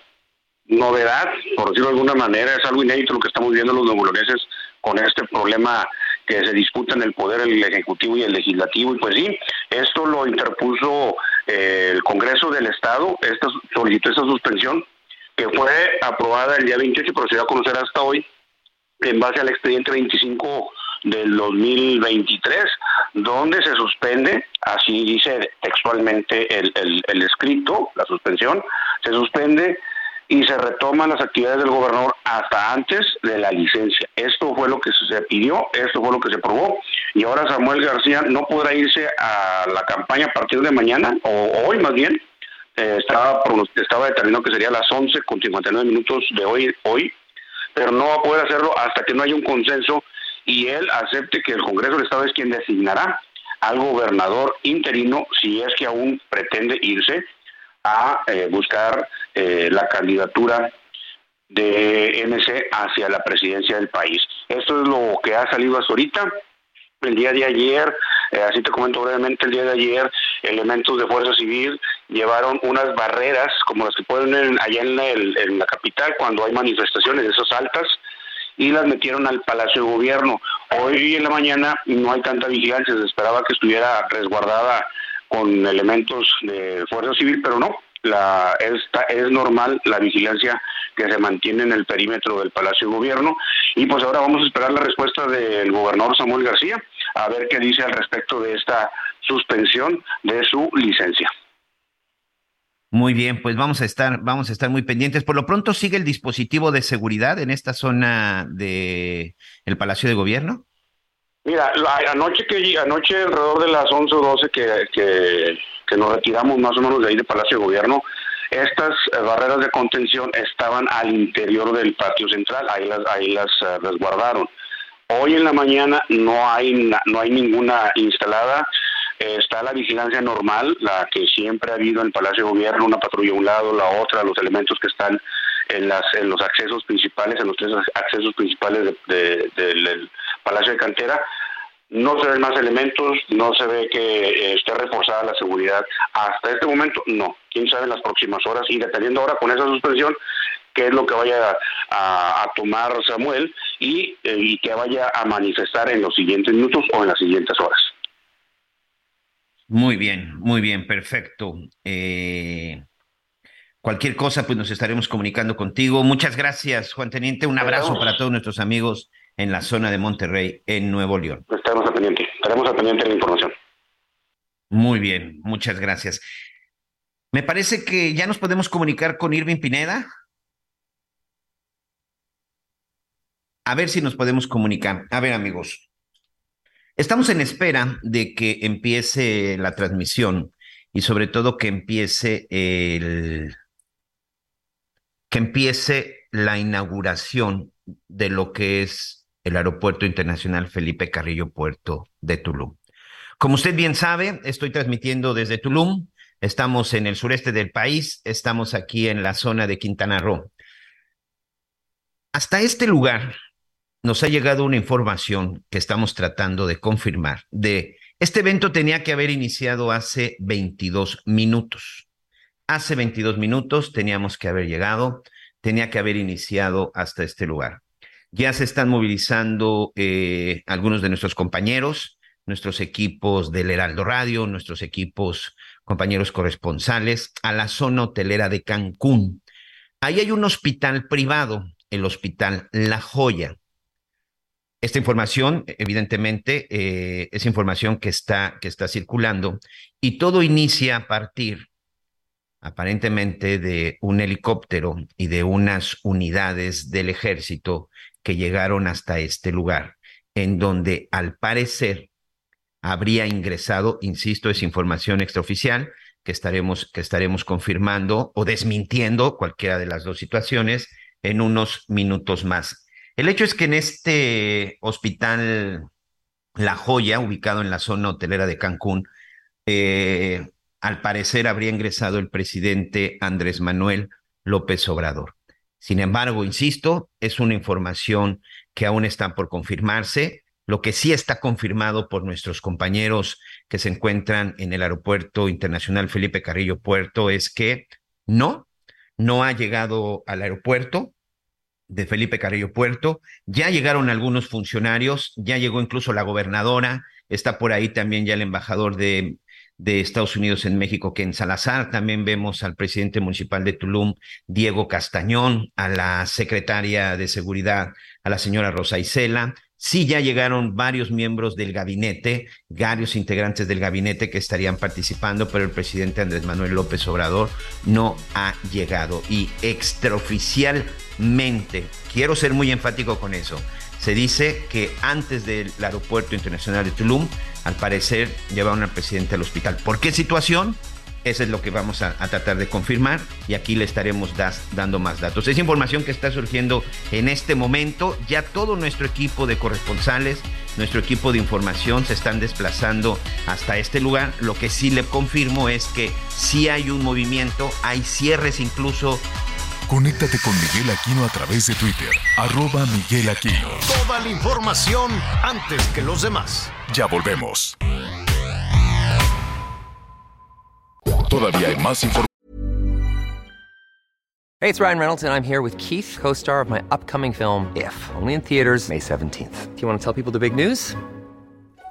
novedad, por decirlo de alguna manera, es algo inédito lo que estamos viendo los nebuloneses con este problema que se disputa en el poder el ejecutivo y el legislativo. Y pues sí, esto lo interpuso eh, el Congreso del Estado, esta solicitó esta suspensión que fue aprobada el día 28 y procedió a conocer hasta hoy en base al expediente 25 del 2023, donde se suspende, así dice textualmente el, el, escrito, la suspensión, se suspende y se retoman las actividades del gobernador hasta antes de la licencia. Esto fue lo que se pidió, esto fue lo que se aprobó y ahora Samuel García no podrá irse a la campaña a partir de mañana o hoy más bien. Eh, estaba, estaba determinado que sería a las 11 con 59 minutos de hoy, hoy, pero no va a poder hacerlo hasta que no haya un consenso y él acepte que el Congreso del Estado es quien designará al gobernador interino si es que aún pretende irse a eh, buscar eh, la candidatura de MC hacia la presidencia del país. Esto es lo que ha salido hasta ahorita. El día de ayer, eh, así te comento brevemente, el día de ayer elementos de Fuerza Civil llevaron unas barreras como las que pueden allá en la, en la capital cuando hay manifestaciones esas altas y las metieron al Palacio de Gobierno. Hoy en la mañana no hay tanta vigilancia, se esperaba que estuviera resguardada con elementos de fuerza civil, pero no, la, esta, es normal la vigilancia que se mantiene en el perímetro del Palacio de Gobierno. Y pues ahora vamos a esperar la respuesta del gobernador Samuel García, a ver qué dice al respecto de esta suspensión de su licencia. Muy bien, pues vamos a estar, vamos a estar muy pendientes. Por lo pronto sigue el dispositivo de seguridad en esta zona de el Palacio de Gobierno. Mira, anoche que anoche alrededor de las 11 o 12 que, que, nos retiramos más o menos de ahí del Palacio de Gobierno, estas eh, barreras de contención estaban al interior del patio central, ahí las ahí las eh, resguardaron. Hoy en la mañana no hay no hay ninguna instalada eh, está la vigilancia normal, la que siempre ha habido en el Palacio de Gobierno, una patrulla a un lado, la otra, los elementos que están en, las, en los accesos principales, en los tres accesos principales del Palacio de Cantera. No se ven más elementos, no se ve que eh, esté reforzada la seguridad. Hasta este momento, no. Quién sabe en las próximas horas y dependiendo ahora con esa suspensión, qué es lo que vaya a, tomar Samuel y, eh, y que vaya a manifestar en los siguientes minutos o en las siguientes horas. Muy bien, muy bien, perfecto. Eh, cualquier cosa, pues nos estaremos comunicando contigo. Muchas gracias, Juan Teniente. Un abrazo para todos nuestros amigos en la zona de Monterrey, en Nuevo León. Estaremos a pendiente, estaremos a pendiente de la información. Muy bien, muchas gracias. Me parece que ya nos podemos comunicar con Irving Pineda. A ver si nos podemos comunicar. A ver, amigos, Estamos en espera de que empiece la transmisión y sobre todo que empiece el que empiece la inauguración de lo que es el Aeropuerto Internacional Felipe Carrillo Puerto de Tulum. Como usted bien sabe, estoy transmitiendo desde Tulum. Estamos en el sureste del país, estamos aquí en la zona de Quintana Roo. Hasta este lugar nos ha llegado una información que estamos tratando de confirmar de este evento tenía que haber iniciado hace 22 minutos. Hace 22 minutos teníamos que haber llegado, tenía que haber iniciado hasta este lugar. Ya se están movilizando eh, algunos de nuestros compañeros, nuestros equipos del Heraldo Radio, nuestros equipos compañeros corresponsales a la zona hotelera de Cancún. Ahí hay un hospital privado, el Hospital La Joya. Esta información, evidentemente, eh, es información que está, que está circulando y todo inicia a partir, aparentemente, de un helicóptero y de unas unidades del ejército que llegaron hasta este lugar, en donde al parecer habría ingresado, insisto, es información extraoficial que estaremos, que estaremos confirmando o desmintiendo cualquiera de las dos situaciones en unos minutos más. El hecho es que en este hospital La Joya, ubicado en la zona hotelera de Cancún, eh, al parecer habría ingresado el presidente Andrés Manuel López Obrador. Sin embargo, insisto, es una información que aún está por confirmarse. Lo que sí está confirmado por nuestros compañeros que se encuentran en el Aeropuerto Internacional Felipe Carrillo Puerto es que no, no ha llegado al aeropuerto de Felipe Carrillo Puerto. Ya llegaron algunos funcionarios, ya llegó incluso la gobernadora, está por ahí también ya el embajador de, de Estados Unidos en México, que en Salazar también vemos al presidente municipal de Tulum, Diego Castañón, a la secretaria de Seguridad, a la señora Rosa Isela. Sí, ya llegaron varios miembros del gabinete, varios integrantes del gabinete que estarían participando, pero el presidente Andrés Manuel López Obrador no ha llegado. Y extraoficialmente, quiero ser muy enfático con eso, se dice que antes del Aeropuerto Internacional de Tulum, al parecer llevaron al presidente al hospital. ¿Por qué situación? Eso es lo que vamos a, tratar de confirmar y aquí le estaremos dando más datos. Es información que está surgiendo en este momento. Ya todo nuestro equipo de corresponsales, nuestro equipo de información se están desplazando hasta este lugar. Lo que sí le confirmo es que sí hay un movimiento, hay cierres incluso Conéctate con Miguel Aquino a través de Twitter, arroba Miguel Aquino. Toda la información antes que los demás. Ya volvemos. Todavía hay más información. Hey, it's Ryan Reynolds, and I'm here with Keith, co star of my upcoming film, If, only in theaters, May 17th. Do you want to tell people the big news?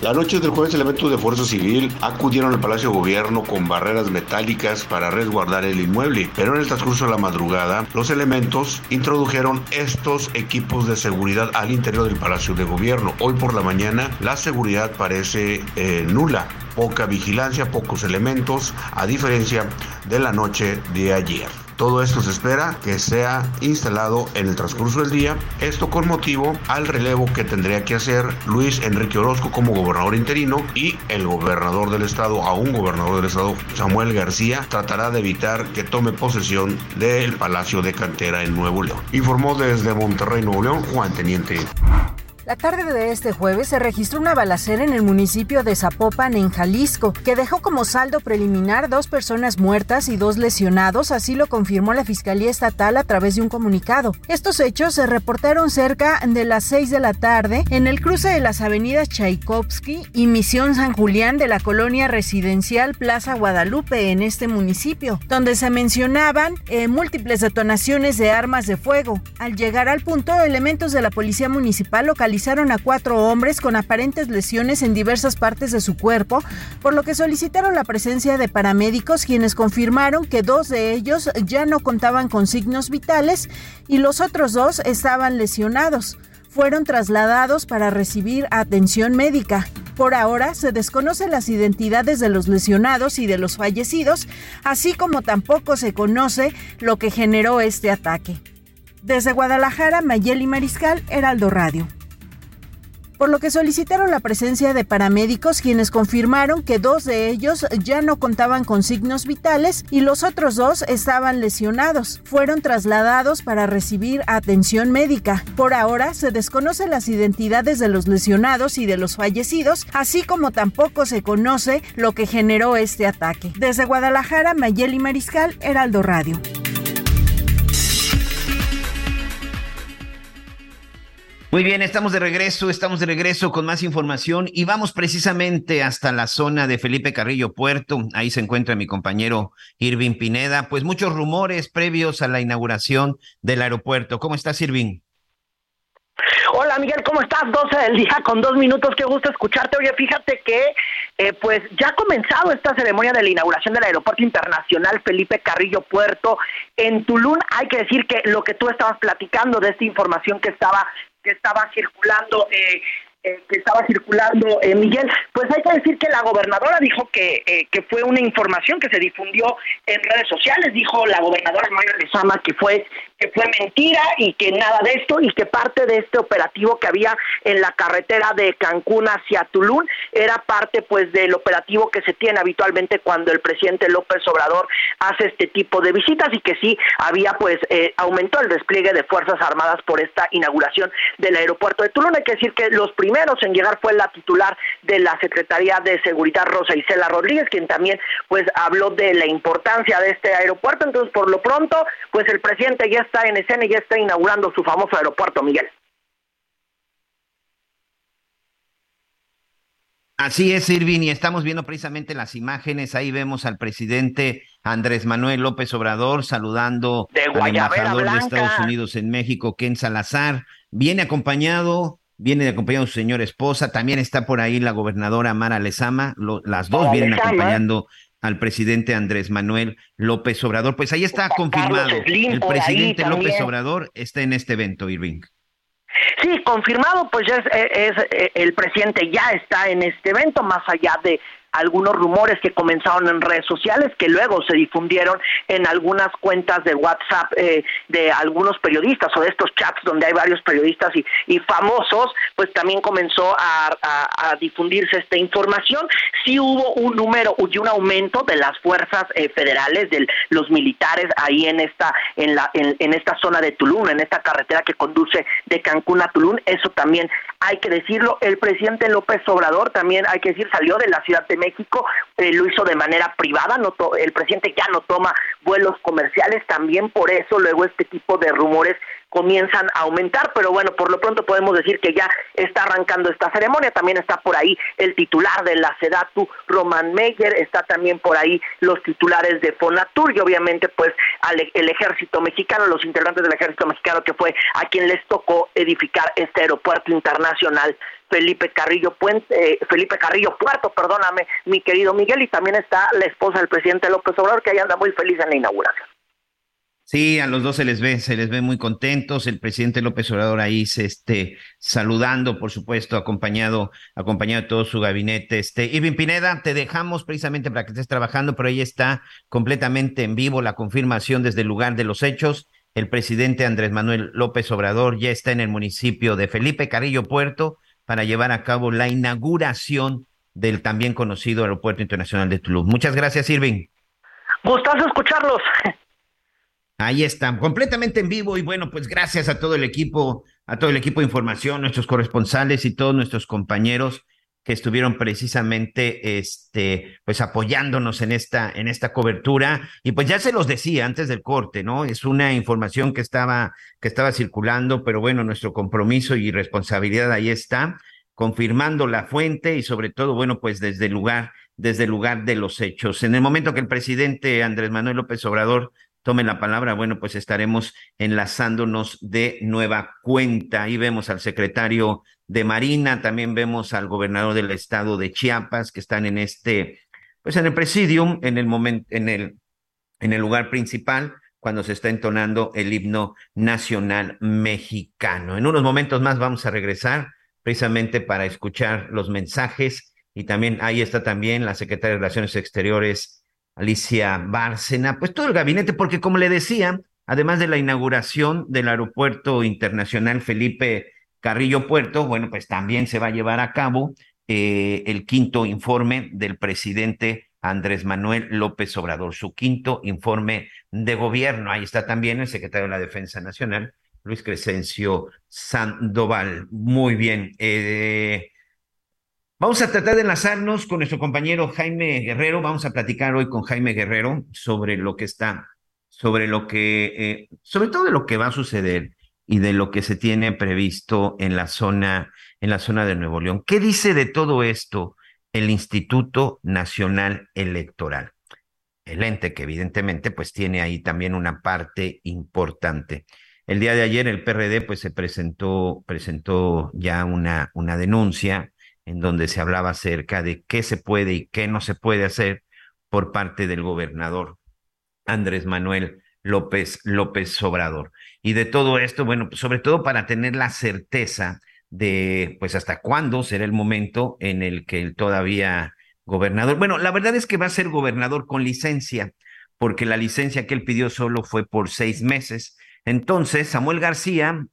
La noche del jueves, elementos de Fuerza Civil acudieron al Palacio de Gobierno con barreras metálicas para resguardar el inmueble, pero en el transcurso de la madrugada, los elementos introdujeron estos equipos de seguridad al interior del Palacio de Gobierno. Hoy por la mañana, la seguridad parece eh, nula, poca vigilancia, pocos elementos, a diferencia de la noche de ayer. Todo esto se espera que sea instalado en el transcurso del día, esto con motivo al relevo que tendría que hacer Luis Enrique Orozco como gobernador interino y el gobernador del estado, a un gobernador del estado, Samuel García, tratará de evitar que tome posesión del Palacio de Cantera en Nuevo León. Informó desde Monterrey, Nuevo León, Juan Teniente. La tarde de este jueves se registró una balacera en el municipio de Zapopan, en Jalisco, que dejó como saldo preliminar dos personas muertas y dos lesionados, así lo confirmó la Fiscalía Estatal a través de un comunicado. Estos hechos se reportaron cerca de las 6 de la tarde en el cruce de las avenidas Tchaikovsky y Misión San Julián de la colonia residencial Plaza Guadalupe en este municipio, donde se mencionaban eh, múltiples detonaciones de armas de fuego. Al llegar al punto, elementos de la Policía Municipal localizaron a cuatro hombres con aparentes lesiones en diversas partes de su cuerpo, por lo que solicitaron la presencia de paramédicos quienes confirmaron que dos de ellos ya no contaban con signos vitales y los otros dos estaban lesionados. Fueron trasladados para recibir atención médica. Por ahora se desconocen las identidades de los lesionados y de los fallecidos, así como tampoco se conoce lo que generó este ataque. Desde Guadalajara, Mayeli Mariscal, Heraldo Radio por lo que solicitaron la presencia de paramédicos quienes confirmaron que dos de ellos ya no contaban con signos vitales y los otros dos estaban lesionados. Fueron trasladados para recibir atención médica. Por ahora se desconocen las identidades de los lesionados y de los fallecidos, así como tampoco se conoce lo que generó este ataque. Desde Guadalajara, Mayeli Mariscal, Heraldo Radio. Muy bien, estamos de regreso, estamos de regreso con más información y vamos precisamente hasta la zona de Felipe Carrillo Puerto. Ahí se encuentra mi compañero Irving Pineda. Pues muchos rumores previos a la inauguración del aeropuerto. ¿Cómo estás, Irving? Hola Miguel, ¿cómo estás? 12 del día con dos minutos, qué gusto escucharte. Oye, fíjate que eh, pues ya ha comenzado esta ceremonia de la inauguración del Aeropuerto Internacional Felipe Carrillo Puerto en Tulum. Hay que decir que lo que tú estabas platicando de esta información que estaba que estaba circulando eh, eh, que estaba circulando eh, Miguel, pues hay que decir que la gobernadora dijo que, que fue una información que se difundió en redes sociales, dijo la gobernadora María Lezama que fue que fue mentira y que nada de esto y que parte de este operativo que había en la carretera de Cancún hacia Tulum era parte pues del operativo que se tiene habitualmente cuando el presidente López Obrador hace este tipo de visitas y que sí había pues eh, aumentó el despliegue de Fuerzas Armadas por esta inauguración del aeropuerto de Tulum. Hay que decir que los primeros en llegar fue la titular de la Secretaría de Seguridad Rosa Isela Rodríguez, quien también pues habló de la importancia de este aeropuerto. Entonces, por lo pronto, pues el presidente ya está en escena y ya está inaugurando su famoso aeropuerto, Miguel. Así es, Irving, y estamos viendo precisamente las imágenes. Ahí vemos al presidente Andrés Manuel López Obrador saludando al embajador de Estados Unidos en México, Ken Salazar. Viene acompañado, viene acompañado su señora esposa. También está por ahí la gobernadora Mara Lezama. las dos vienen acompañando al presidente Andrés Manuel López Obrador. Pues ahí está confirmado. El presidente López Obrador está en este evento, Irving. Sí, confirmado, pues es, es, eh, el presidente ya está en este evento, más allá de algunos rumores que comenzaron en redes sociales que luego se difundieron en algunas cuentas de WhatsApp eh, de algunos periodistas o de estos chats donde hay varios periodistas y, y famosos, pues también comenzó a, difundirse esta información. Sí hubo un número y un aumento de las fuerzas eh, federales, de los militares ahí en esta en la en, en esta zona de Tulum, en esta carretera que conduce de Cancún a Tulum. Eso también hay que decirlo. El presidente López Obrador también hay que decir salió de la ciudad de México, eh, lo hizo de manera privada, no el presidente ya no toma vuelos comerciales, también por eso luego este tipo de rumores comienzan a aumentar, pero bueno, por lo pronto podemos decir que ya está arrancando esta ceremonia, también está por ahí el titular de la SEDATU, Roman Meyer, está también por ahí los titulares de Fonatur y obviamente pues al, el ejército mexicano, los integrantes del ejército mexicano que fue a quien les tocó edificar este aeropuerto internacional Felipe Carrillo Puente, eh, Felipe Carrillo Puerto, perdóname, mi querido Miguel, y también está la esposa del presidente López Obrador, que ahí anda muy feliz en la inauguración. Sí, a los dos se les ve, se les ve muy contentos. El presidente López Obrador ahí se esté saludando, por supuesto, acompañado, acompañado de todo su gabinete. Este, Irving Pineda, te dejamos precisamente para que estés trabajando, pero ahí está completamente en vivo la confirmación desde el lugar de los hechos. El presidente Andrés Manuel López Obrador ya está en el municipio de Felipe Carrillo Puerto para llevar a cabo la inauguración del también conocido Aeropuerto Internacional de Toulouse. Muchas gracias, Irving. Gustazo escucharlos. Ahí están, completamente en vivo y bueno, pues gracias a todo el equipo, a todo el equipo de información, nuestros corresponsales y todos nuestros compañeros que estuvieron precisamente este pues apoyándonos en esta en esta cobertura y pues ya se los decía antes del corte, ¿no? Es una información que estaba que estaba circulando, pero bueno, nuestro compromiso y responsabilidad ahí está, confirmando la fuente y sobre todo, bueno, pues desde el lugar desde el lugar de los hechos. En el momento que el presidente Andrés Manuel López Obrador tome la palabra, bueno, pues estaremos enlazándonos de nueva cuenta. Ahí vemos al secretario de Marina, también vemos al gobernador del estado de Chiapas, que están en este, pues en el presidium, en el momento, en el, en el lugar principal, cuando se está entonando el himno nacional mexicano. En unos momentos más vamos a regresar precisamente para escuchar los mensajes y también ahí está también la secretaria de Relaciones Exteriores Alicia Bárcena, pues todo el gabinete, porque como le decía, además de la inauguración del Aeropuerto Internacional Felipe Carrillo Puerto, bueno, pues también se va a llevar a cabo eh, el quinto informe del presidente Andrés Manuel López Obrador, su quinto informe de gobierno. Ahí está también el secretario de la Defensa Nacional, Luis Crescencio Sandoval. Muy bien. Eh, Vamos a tratar de enlazarnos con nuestro compañero Jaime Guerrero. Vamos a platicar hoy con Jaime Guerrero sobre lo que está, sobre lo que, eh, sobre todo de lo que va a suceder y de lo que se tiene previsto en la zona, en la zona de Nuevo León. ¿Qué dice de todo esto el Instituto Nacional Electoral? El ente que evidentemente pues tiene ahí también una parte importante. El día de ayer el PRD pues se presentó, presentó ya una, una denuncia en donde se hablaba acerca de qué se puede y qué no se puede hacer por parte del gobernador Andrés Manuel López López Obrador. Y de todo esto, bueno, pues sobre todo para tener la certeza de, pues, hasta cuándo será el momento en el que el todavía gobernador, bueno, la verdad es que va a ser gobernador con licencia, porque la licencia que él pidió solo fue por seis meses. Entonces, Samuel García,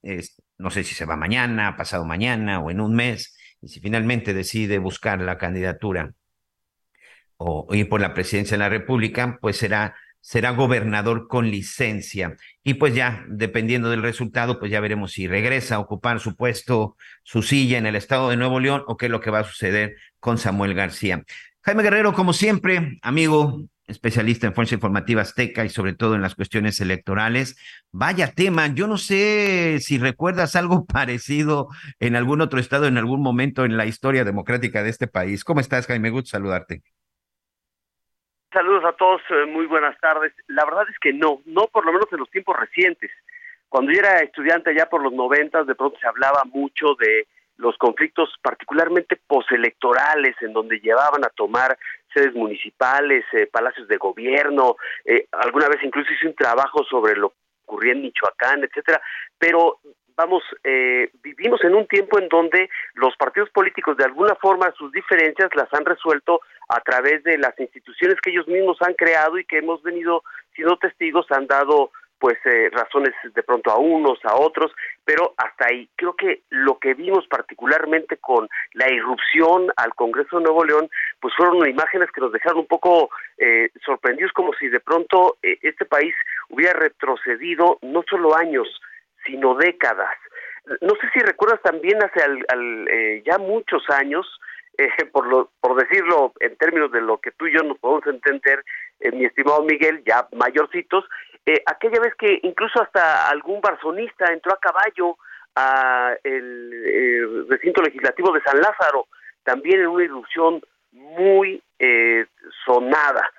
no sé si se va mañana, pasado mañana o en un mes, y si finalmente decide buscar la candidatura o ir por la presidencia de la República, pues será será gobernador con licencia. Y pues ya, dependiendo del resultado, pues ya veremos si regresa a ocupar su puesto, su silla en el estado de Nuevo León o qué es lo que va a suceder con Samuel García. Jaime Guerrero, como siempre, amigo, especialista en Fuerza Informativa Azteca y sobre todo en las cuestiones electorales. Vaya tema, yo no sé si recuerdas algo parecido en algún otro estado, en algún momento en la historia democrática de este país. ¿Cómo estás, Jaime? Gusto saludarte. Saludos a todos, eh, muy buenas tardes. La verdad es que no, no por lo menos en los tiempos recientes. Cuando yo era estudiante allá por los noventas, de pronto se hablaba mucho de los conflictos particularmente postelectorales, en donde llevaban a tomar sedes municipales, eh, palacios de gobierno, eh, alguna vez incluso hice un trabajo sobre lo que ocurría en Michoacán, etcétera, pero vamos, eh, vivimos en un tiempo en donde los partidos políticos de alguna forma sus diferencias las han resuelto a través de las instituciones que ellos mismos han creado y que hemos venido siendo testigos, han dado pues eh, razones de pronto a unos, a otros, pero hasta ahí. Creo que lo que vimos particularmente con la irrupción al Congreso de Nuevo León, pues fueron imágenes que nos dejaron un poco eh, sorprendidos, como si de pronto eh, este país hubiera retrocedido no solo años, sino décadas. No sé si recuerdas también hace eh, ya muchos años, eh, por, por decirlo en términos de lo que tú y yo nos podemos entender, mi estimado Miguel, ya mayorcitos, aquella vez que incluso hasta algún barzonista entró a caballo a el recinto legislativo de San Lázaro, también en una irrupción muy sonada.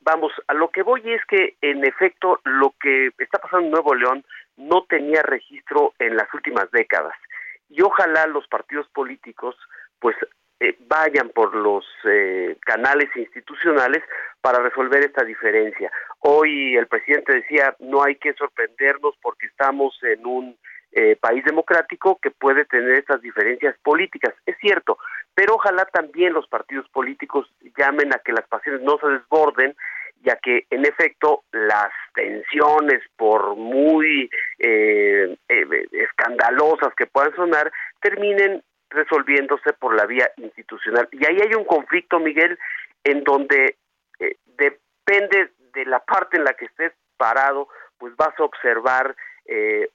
vamos, a lo que voy es que en efecto lo que está pasando en Nuevo León no tenía registro en las últimas décadas. Y ojalá los partidos políticos pues eh, vayan por los eh, canales institucionales para resolver esta diferencia. Hoy el presidente decía no hay que sorprendernos porque estamos en un eh, país democrático que puede tener estas diferencias políticas. Es cierto, pero ojalá también los partidos políticos llamen a que las pasiones no se desborden ya que en efecto las tensiones, por muy eh, eh, escandalosas que puedan sonar, terminen resolviéndose por la vía institucional. Y ahí hay un conflicto, Miguel, en donde eh, depende de la parte en la que estés parado, pues vas a observar que,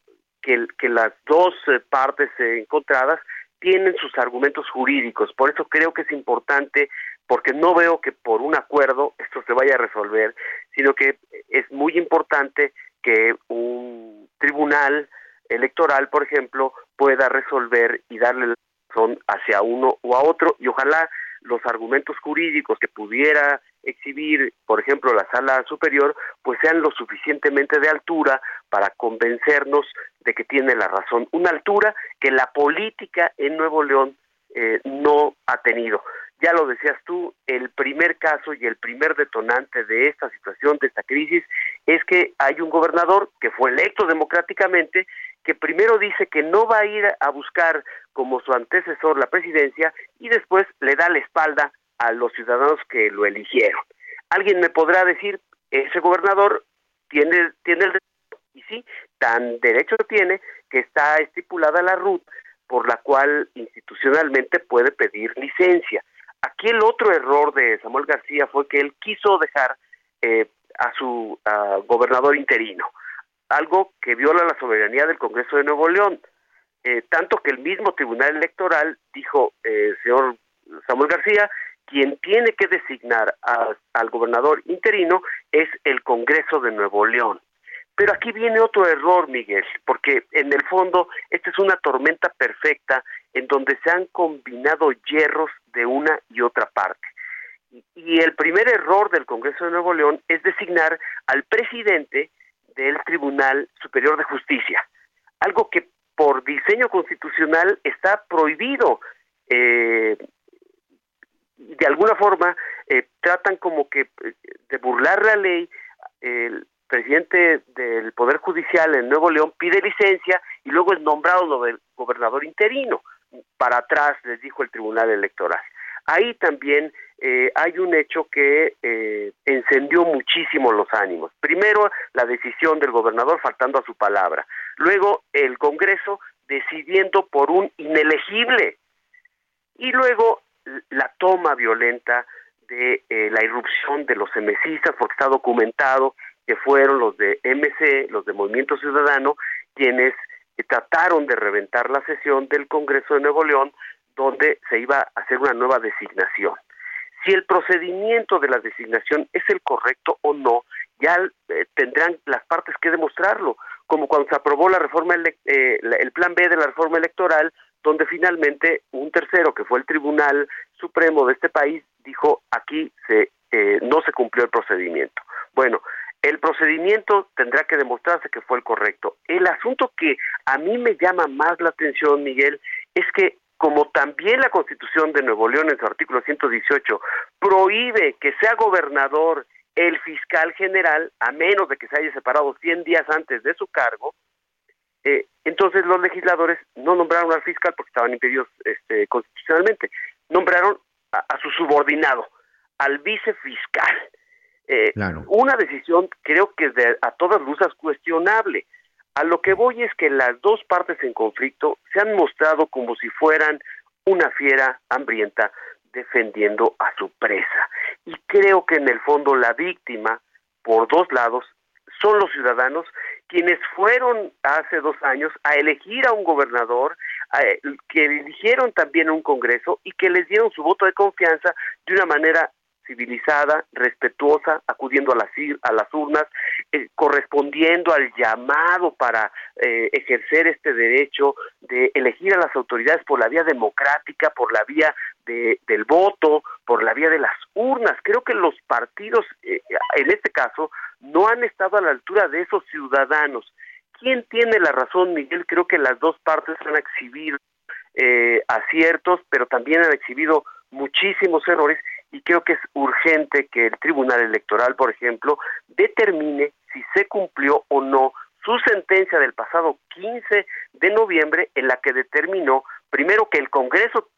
que las dos partes encontradas tienen sus argumentos jurídicos. Por eso creo que es importante porque no veo que por un acuerdo esto se vaya a resolver, sino que es muy importante que un tribunal electoral, por ejemplo, pueda resolver y darle razón hacia uno o a otro y ojalá los argumentos jurídicos que pudiera exhibir, por ejemplo, la sala superior, pues sean lo suficientemente de altura para convencernos de que tiene la razón. Una altura que la política en Nuevo León eh, no ha tenido ya lo decías tú, el primer caso y el primer detonante de esta situación, de esta crisis, es que hay un gobernador que fue electo democráticamente, que primero dice que no va a ir a buscar como su antecesor la presidencia y después le da la espalda a los ciudadanos que lo eligieron. Alguien me podrá decir, ese gobernador tiene, tiene el derecho, y sí, tan derecho tiene que está estipulada la ruta por la cual institucionalmente puede pedir licencia. Aquí el otro error de Samuel García fue que él quiso dejar eh, a su gobernador interino, algo que viola la soberanía del Congreso de Nuevo León, eh, tanto que el mismo Tribunal Electoral dijo, eh, señor Samuel García, quien tiene que designar al gobernador interino es el Congreso de Nuevo León. Pero aquí viene otro error, Miguel, porque en el fondo esta es una tormenta perfecta en donde se han combinado hierros de una y otra parte. Y el primer error del Congreso de Nuevo León es designar al presidente del Tribunal Superior de Justicia, algo que por diseño constitucional está prohibido. Eh, de alguna forma eh, tratan como que eh, de burlar la ley, el presidente del Poder Judicial en Nuevo León pide licencia y luego es nombrado gobernador interino. Para atrás, les dijo el Tribunal Electoral. Ahí también eh, hay un hecho que eh, encendió muchísimo los ánimos. Primero, la decisión del gobernador faltando a su palabra. Luego, el Congreso decidiendo por un inelegible. Y luego, la toma violenta de eh, la irrupción de los MCistas, porque está documentado que fueron los de MC, los de Movimiento Ciudadano, quienes trataron de reventar la sesión del Congreso de Nuevo León, donde se iba a hacer una nueva designación. Si el procedimiento de la designación es el correcto o no, ya eh, tendrán las partes que demostrarlo, como cuando se aprobó la reforma eh, el plan B de la reforma electoral, donde finalmente un tercero, que fue el Tribunal Supremo de este país, dijo aquí se eh, no se cumplió el procedimiento. Bueno, el procedimiento tendrá que demostrarse que fue el correcto. El asunto que a mí me llama más la atención, Miguel, es que como también la Constitución de Nuevo León en su artículo 118 prohíbe que sea gobernador el fiscal general, a menos de que se haya separado 100 días antes de su cargo, eh, entonces los legisladores no nombraron al fiscal porque estaban impedidos este, constitucionalmente, nombraron a, su subordinado, al vicefiscal. Eh, Una decisión creo que de, a todas luces cuestionable. A lo que voy es que las dos partes en conflicto se han mostrado como si fueran una fiera hambrienta defendiendo a su presa. Y creo que en el fondo la víctima, por dos lados, son los ciudadanos quienes fueron hace dos años a elegir a un gobernador, que eligieron también un Congreso y que les dieron su voto de confianza de una manera civilizada, respetuosa, acudiendo a las, a las urnas, eh, correspondiendo al llamado para eh, ejercer este derecho de elegir a las autoridades por la vía democrática, por la vía de, del voto, por la vía de las urnas. Creo que los partidos, eh, en este caso, no han estado a la altura de esos ciudadanos. ¿Quién tiene la razón, Miguel? Creo que las dos partes han exhibido aciertos, pero también han exhibido muchísimos errores y creo que es urgente que el Tribunal Electoral, por ejemplo, determine si se cumplió o no su sentencia del pasado 15 de noviembre en la que determinó primero que el Congreso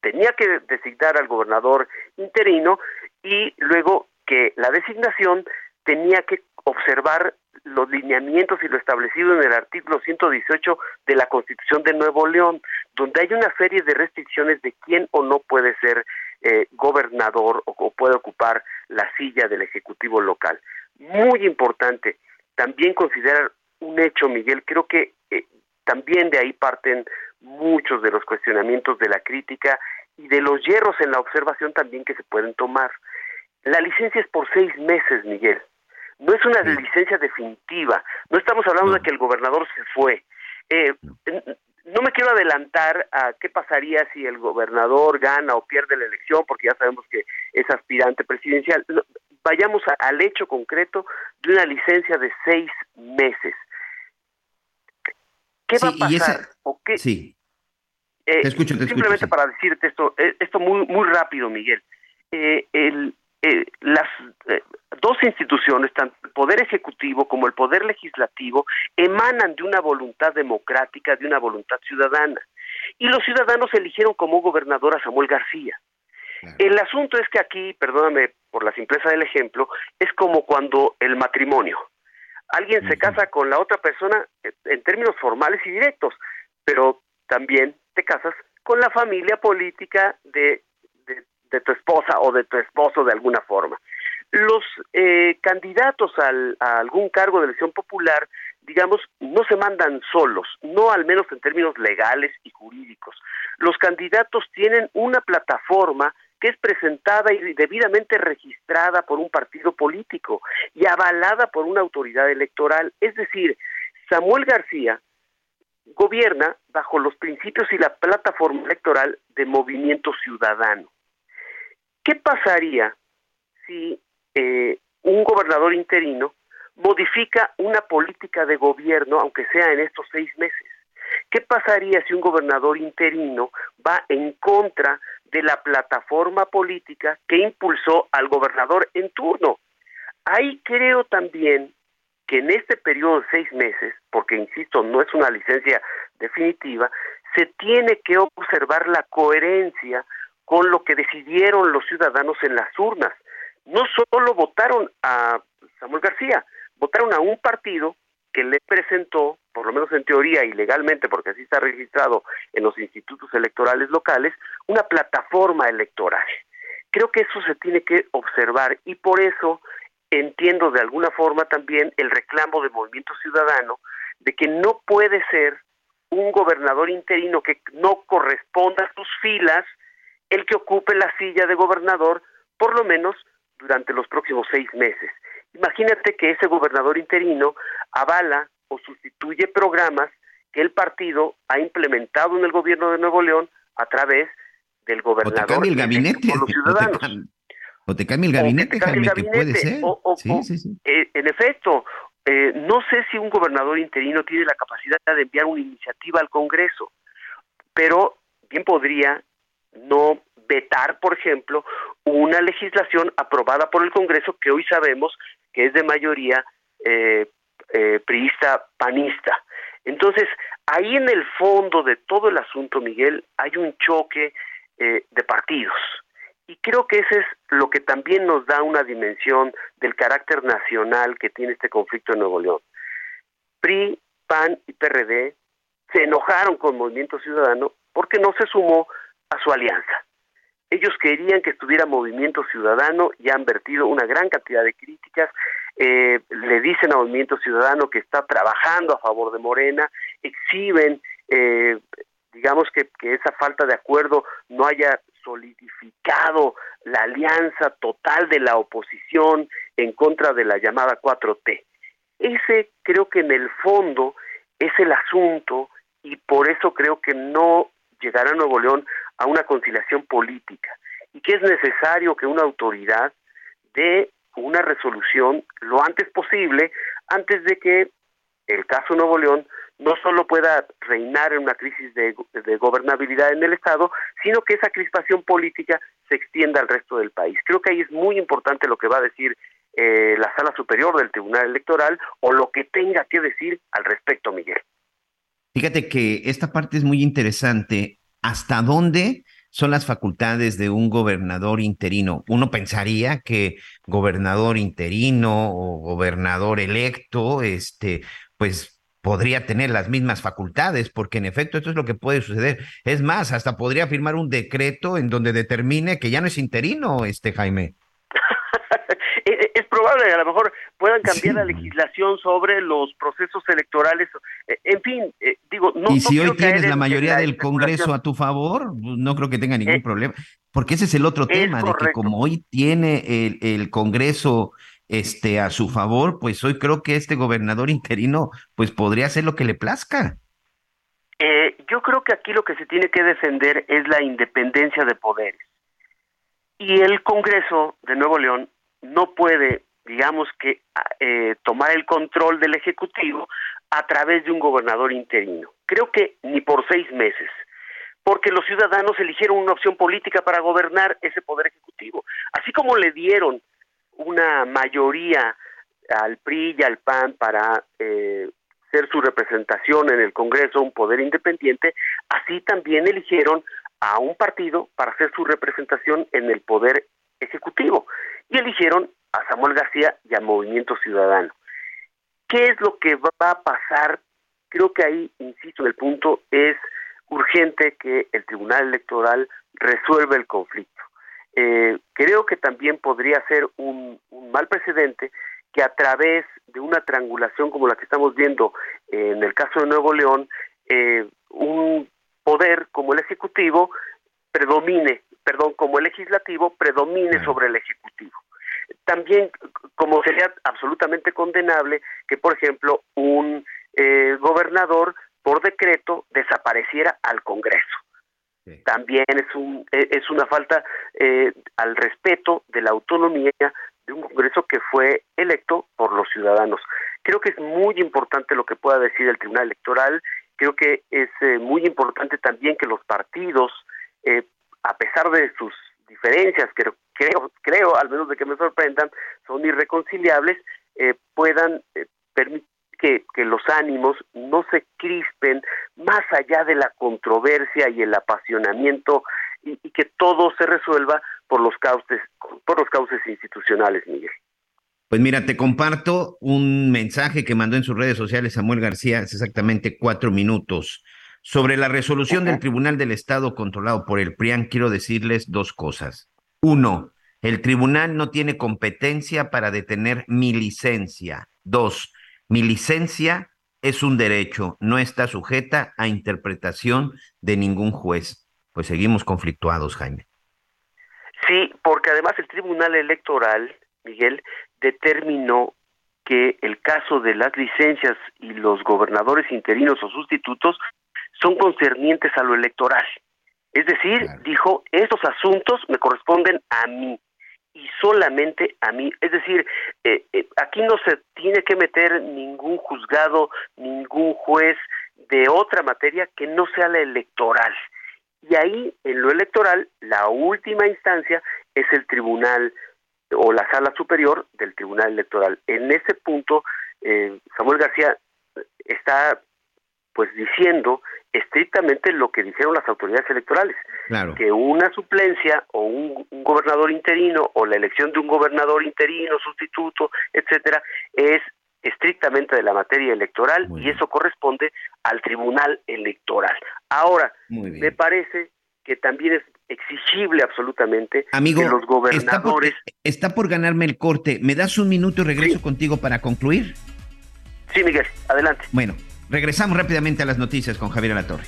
tenía que designar al gobernador interino y luego que la designación tenía que observar los lineamientos y lo establecido en el artículo 118 de la Constitución de Nuevo León, donde hay una serie de restricciones de quién o no puede ser eh, gobernador o, puede ocupar la silla del Ejecutivo local. Muy importante también considerar un hecho, Miguel, creo que eh, también de ahí parten muchos de los cuestionamientos de la crítica y de los hierros en la observación también que se pueden tomar. La licencia es por seis meses, Miguel. No es una licencia definitiva. No estamos hablando de que el gobernador se fue. Eh, no me quiero adelantar a qué pasaría si el gobernador gana o pierde la elección, porque ya sabemos que es aspirante presidencial. Vayamos al hecho concreto de una licencia de seis meses. ¿Qué va a pasar? ¿O qué? Sí. Eh, simplemente para decirte esto, eh, esto muy muy rápido, Miguel. Eh, el, eh, las eh, dos instituciones, tanto el Poder Ejecutivo como el Poder Legislativo, emanan de una voluntad democrática, de una voluntad ciudadana. Y los ciudadanos eligieron como gobernador a Samuel García. El asunto es que aquí, perdóname por la simpleza del ejemplo, es como cuando el matrimonio. Alguien se casa con la otra persona eh, en términos formales y directos, pero también te casas con la familia política de de tu esposa o de tu esposo de alguna forma. Los eh, candidatos a algún cargo de elección popular, digamos, no se mandan solos, no al menos en términos legales y jurídicos. Los candidatos tienen una plataforma que es presentada y debidamente registrada por un partido político y avalada por una autoridad electoral. Es decir, Samuel García gobierna bajo los principios y la plataforma electoral de Movimiento Ciudadano. ¿Qué pasaría si eh, un gobernador interino modifica una política de gobierno, aunque sea en estos seis meses? ¿Qué pasaría si un gobernador interino va en contra de la plataforma política que impulsó al gobernador en turno? Ahí creo también que en este periodo de seis meses, porque insisto, no es una licencia definitiva, se tiene que observar la coherencia con lo que decidieron los ciudadanos en las urnas. No solo votaron a Samuel García, votaron a un partido que le presentó, por lo menos en teoría y legalmente, porque así está registrado en los institutos electorales locales, una plataforma electoral. Creo que eso se tiene que observar y por eso entiendo de alguna forma también el reclamo del movimiento ciudadano de que no puede ser un gobernador interino que no corresponda a sus filas el que ocupe la silla de gobernador por lo menos durante los próximos seis meses. Imagínate que ese gobernador interino avala o sustituye programas que el partido ha implementado en el gobierno de Nuevo León a través del gobernador. O te cambia el gabinete. O te, cambia el gabinete, Jaime, que puede ser. sí, sí, sí. En efecto, eh, no sé si un gobernador interino tiene la capacidad de enviar una iniciativa al Congreso, pero bien podría no vetar, por ejemplo, una legislación aprobada por el Congreso que hoy sabemos que es de mayoría eh, eh, priista panista. Entonces, ahí en el fondo de todo el asunto, Miguel, hay un choque eh, de partidos. Y creo que eso es lo que también nos da una dimensión del carácter nacional que tiene este conflicto en Nuevo León. PRI, PAN y PRD se enojaron con Movimiento Ciudadano porque no se sumó a su alianza. Ellos querían que estuviera Movimiento Ciudadano y han vertido una gran cantidad de críticas. Eh, le dicen a Movimiento Ciudadano que está trabajando a favor de Morena, exhiben, eh, digamos que, que esa falta de acuerdo no haya solidificado la alianza total de la oposición en contra de la llamada 4T. Ese creo que en el fondo es el asunto y por eso creo que no llegará a Nuevo León a una conciliación política y que es necesario que una autoridad dé una resolución lo antes posible antes de que el caso Nuevo León no solo pueda reinar en una crisis de, gobernabilidad en el Estado, sino que esa crispación política se extienda al resto del país. Creo que ahí es muy importante lo que va a decir eh, la Sala Superior del Tribunal Electoral o lo que tenga que decir al respecto, Miguel. Fíjate que esta parte es muy interesante hasta dónde son las facultades de un gobernador interino. Uno pensaría que gobernador interino o gobernador electo, este, pues podría tener las mismas facultades, porque en efecto esto es lo que puede suceder. Es más, hasta podría firmar un decreto en donde determine que ya no es interino, este Jaime. Probable que a lo mejor puedan cambiar la legislación sobre los procesos electorales. Eh, en fin, eh, digo, no. Y si hoy tienes la mayoría del Congreso a tu favor, no creo que tenga ningún eh, problema. Porque ese es el otro tema, de que como hoy tiene el, el Congreso este, a su favor, pues hoy creo que este gobernador interino pues podría hacer lo que le plazca. yo creo que aquí lo que se tiene que defender es la independencia de poderes. Y el Congreso de Nuevo León no puede, digamos que, eh, tomar el control del Ejecutivo a través de un gobernador interino. Creo que ni por seis meses, porque los ciudadanos eligieron una opción política para gobernar ese poder ejecutivo. Así como le dieron una mayoría al PRI y al PAN para eh, ser su representación en el Congreso, un poder independiente, así también eligieron a un partido para hacer su representación en el poder ejecutivo y eligieron a Samuel García y a Movimiento Ciudadano. ¿Qué es lo que va a pasar? Creo que ahí, insisto, el punto es urgente que el Tribunal Electoral resuelva el conflicto. Eh, creo que también podría ser un, mal precedente que a través de una triangulación como la que estamos viendo en el caso de Nuevo León, eh, un poder como el Ejecutivo predomine perdón, como el legislativo predomine sobre el ejecutivo. También, como sería absolutamente condenable que, por ejemplo, un eh, gobernador por decreto desapareciera al Congreso. También es, un, e, es una falta eh, al respeto de la autonomía de un Congreso que fue electo por los ciudadanos. Creo que es muy importante lo que pueda decir el Tribunal Electoral. Creo que es eh, muy importante también que los partidos eh, a pesar de sus diferencias, que creo, creo, al menos de que me sorprendan, son irreconciliables, eh, puedan eh, permitir que, los ánimos no se crispen más allá de la controversia y el apasionamiento y, y que todo se resuelva por los cauces por los cauces institucionales, Miguel. Pues mira, te comparto un mensaje que mandó en sus redes sociales Samuel García hace exactamente cuatro minutos. Sobre la resolución del Tribunal del Estado controlado por el PRIAN, quiero decirles dos cosas. Uno, el tribunal no tiene competencia para detener mi licencia. Dos, mi licencia es un derecho, no está sujeta a interpretación de ningún juez. Pues seguimos conflictuados, Jaime. Sí, porque además el Tribunal Electoral, Miguel, determinó que el caso de las licencias y los gobernadores interinos o sustitutos son concernientes a lo electoral. Es decir, dijo, estos asuntos me corresponden a mí y solamente a mí. Es decir, eh, eh, aquí no se tiene que meter ningún juzgado, ningún juez de otra materia que no sea la electoral. Y ahí, en lo electoral, la última instancia es el tribunal o la sala superior del tribunal electoral. En ese punto, eh, Samuel García está pues diciendo estrictamente lo que dijeron las autoridades electorales, que una suplencia o un, gobernador interino o la elección de un gobernador interino, sustituto, etcétera, es estrictamente de la materia electoral y eso corresponde al tribunal electoral. Ahora, me parece que también es exigible absolutamente Amigo, que los gobernadores... Está por, ganarme el corte. ¿Me das un minuto y regreso contigo para concluir? Sí, Miguel, adelante. Bueno, regresamos rápidamente a las noticias con Javier Alatorre.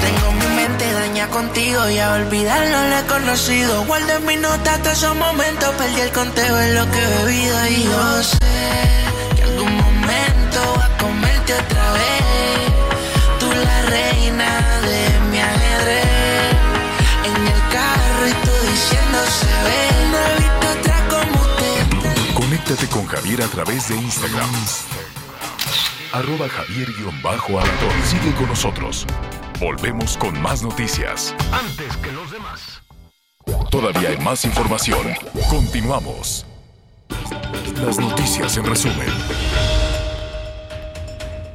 Tengo mi mente daña contigo y a olvidarlo lo he conocido. Guardo en mi nota todos esos momentos, perdí el conteo en lo que he bebido y yo sé que algún momento va a comerte otra vez. Tú la reina de Conéctate con Javier a través de Instagram. Arroba Javier-Alador. Sigue con nosotros. Volvemos con más noticias. Antes que los demás. Todavía hay más información. Continuamos. Las noticias en resumen.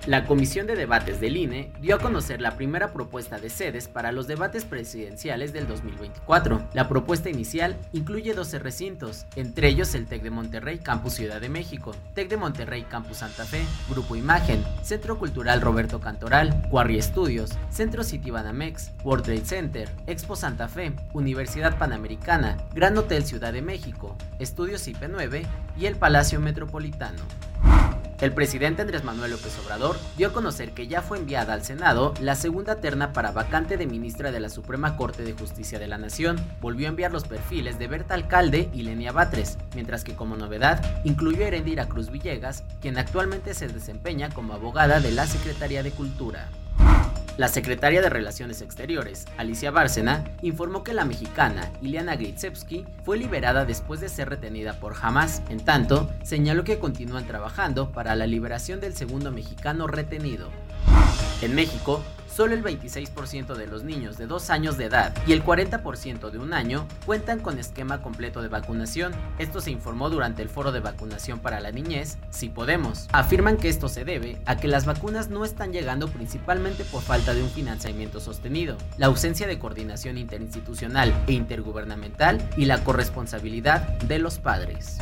La Comisión de Debates del INE dio a conocer la primera propuesta de sedes para los debates presidenciales del 2024. La propuesta inicial incluye 12 recintos, entre ellos el TEC de Monterrey Campus Ciudad de México, TEC de Monterrey Campus Santa Fe, Grupo Imagen, Centro Cultural Roberto Cantoral, Quarry Estudios, Centro City Banamex, World Trade Center, Expo Santa Fe, Universidad Panamericana, Gran Hotel Ciudad de México, Estudios IP9 y el Palacio Metropolitano. El presidente Andrés Manuel López Obrador dio a conocer que ya fue enviada al Senado la segunda terna para vacante de ministra de la Suprema Corte de Justicia de la Nación. Volvió a enviar los perfiles de Berta Alcalde y Lenia Batres, mientras que como novedad incluyó a Erendira Cruz Villegas, quien actualmente se desempeña como abogada de la Secretaría de Cultura. La secretaria de Relaciones Exteriores, Alicia Bárcena, informó que la mexicana Ileana Gritsevsky fue liberada después de ser retenida por Hamas. En tanto, señaló que continúan trabajando para la liberación del segundo mexicano retenido. En México, solo el 26% de los niños de 2 años de edad y el 40% de un año cuentan con esquema completo de vacunación. Esto se informó durante el foro de vacunación para la niñez, Si Podemos. Afirman que esto se debe a que las vacunas no están llegando principalmente por falta de un financiamiento sostenido, la ausencia de coordinación interinstitucional e intergubernamental y la corresponsabilidad de los padres.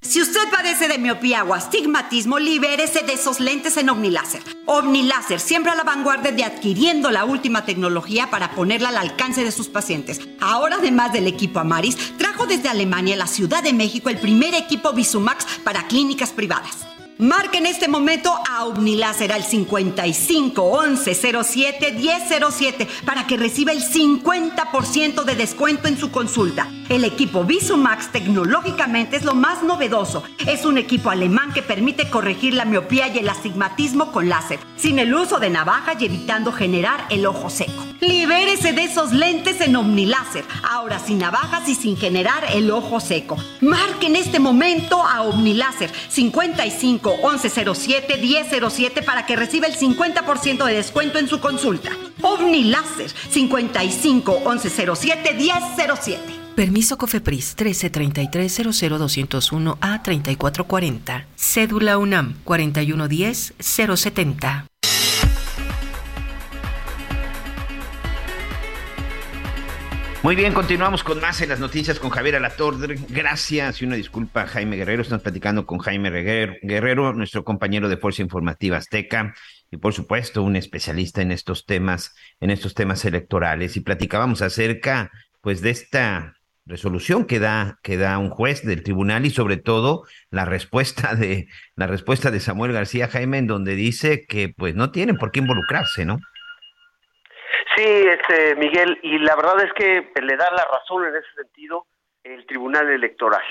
Si usted padece de miopía o astigmatismo, libérese de esos lentes en OmniLáser. OmniLáser, siempre a la vanguardia de adquiriendo la última tecnología para ponerla al alcance de sus pacientes. Ahora, además del equipo Amaris, trajo desde Alemania a la Ciudad de México el primer equipo Visumax para clínicas privadas. Marque en este momento a Omniláser al 55 11 07 1007 para que reciba el 50% de descuento en su consulta. El equipo Visumax tecnológicamente es lo más novedoso. Es un equipo alemán que permite corregir la miopía y el astigmatismo con láser, sin el uso de navaja y evitando generar el ojo seco. Libérese de esos lentes en Omniláser, ahora sin navajas y sin generar el ojo seco. Marque en este momento a Omniláser 55 1107 1007 para que reciba el 50% de descuento en su consulta. Omniláser 55 1107 1007. Permiso COFEPRIS 1333 a 3440. Cédula UNAM 4110 Muy bien, continuamos con más en las noticias con Javier Alatorre. Gracias y una disculpa Jaime Guerrero. Estamos platicando con Jaime Guerrero, nuestro compañero de Fuerza Informativa Azteca y por supuesto un especialista en estos temas, en estos temas electorales. Y platicábamos acerca pues de esta resolución que da, que da un juez del tribunal y sobre todo la respuesta de la respuesta de Samuel García Jaime en donde dice que pues no tienen por qué involucrarse, ¿no? Sí, este, Miguel, y la verdad es que le da la razón en ese sentido el Tribunal Electoral.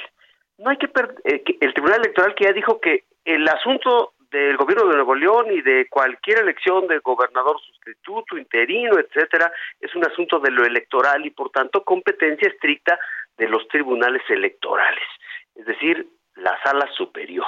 No hay que, eh, el Tribunal Electoral que ya dijo que el asunto del gobierno de Nuevo León y de cualquier elección de gobernador sustituto, interino, etcétera, es un asunto de lo electoral y por tanto competencia estricta de los tribunales electorales, es decir, la sala superior.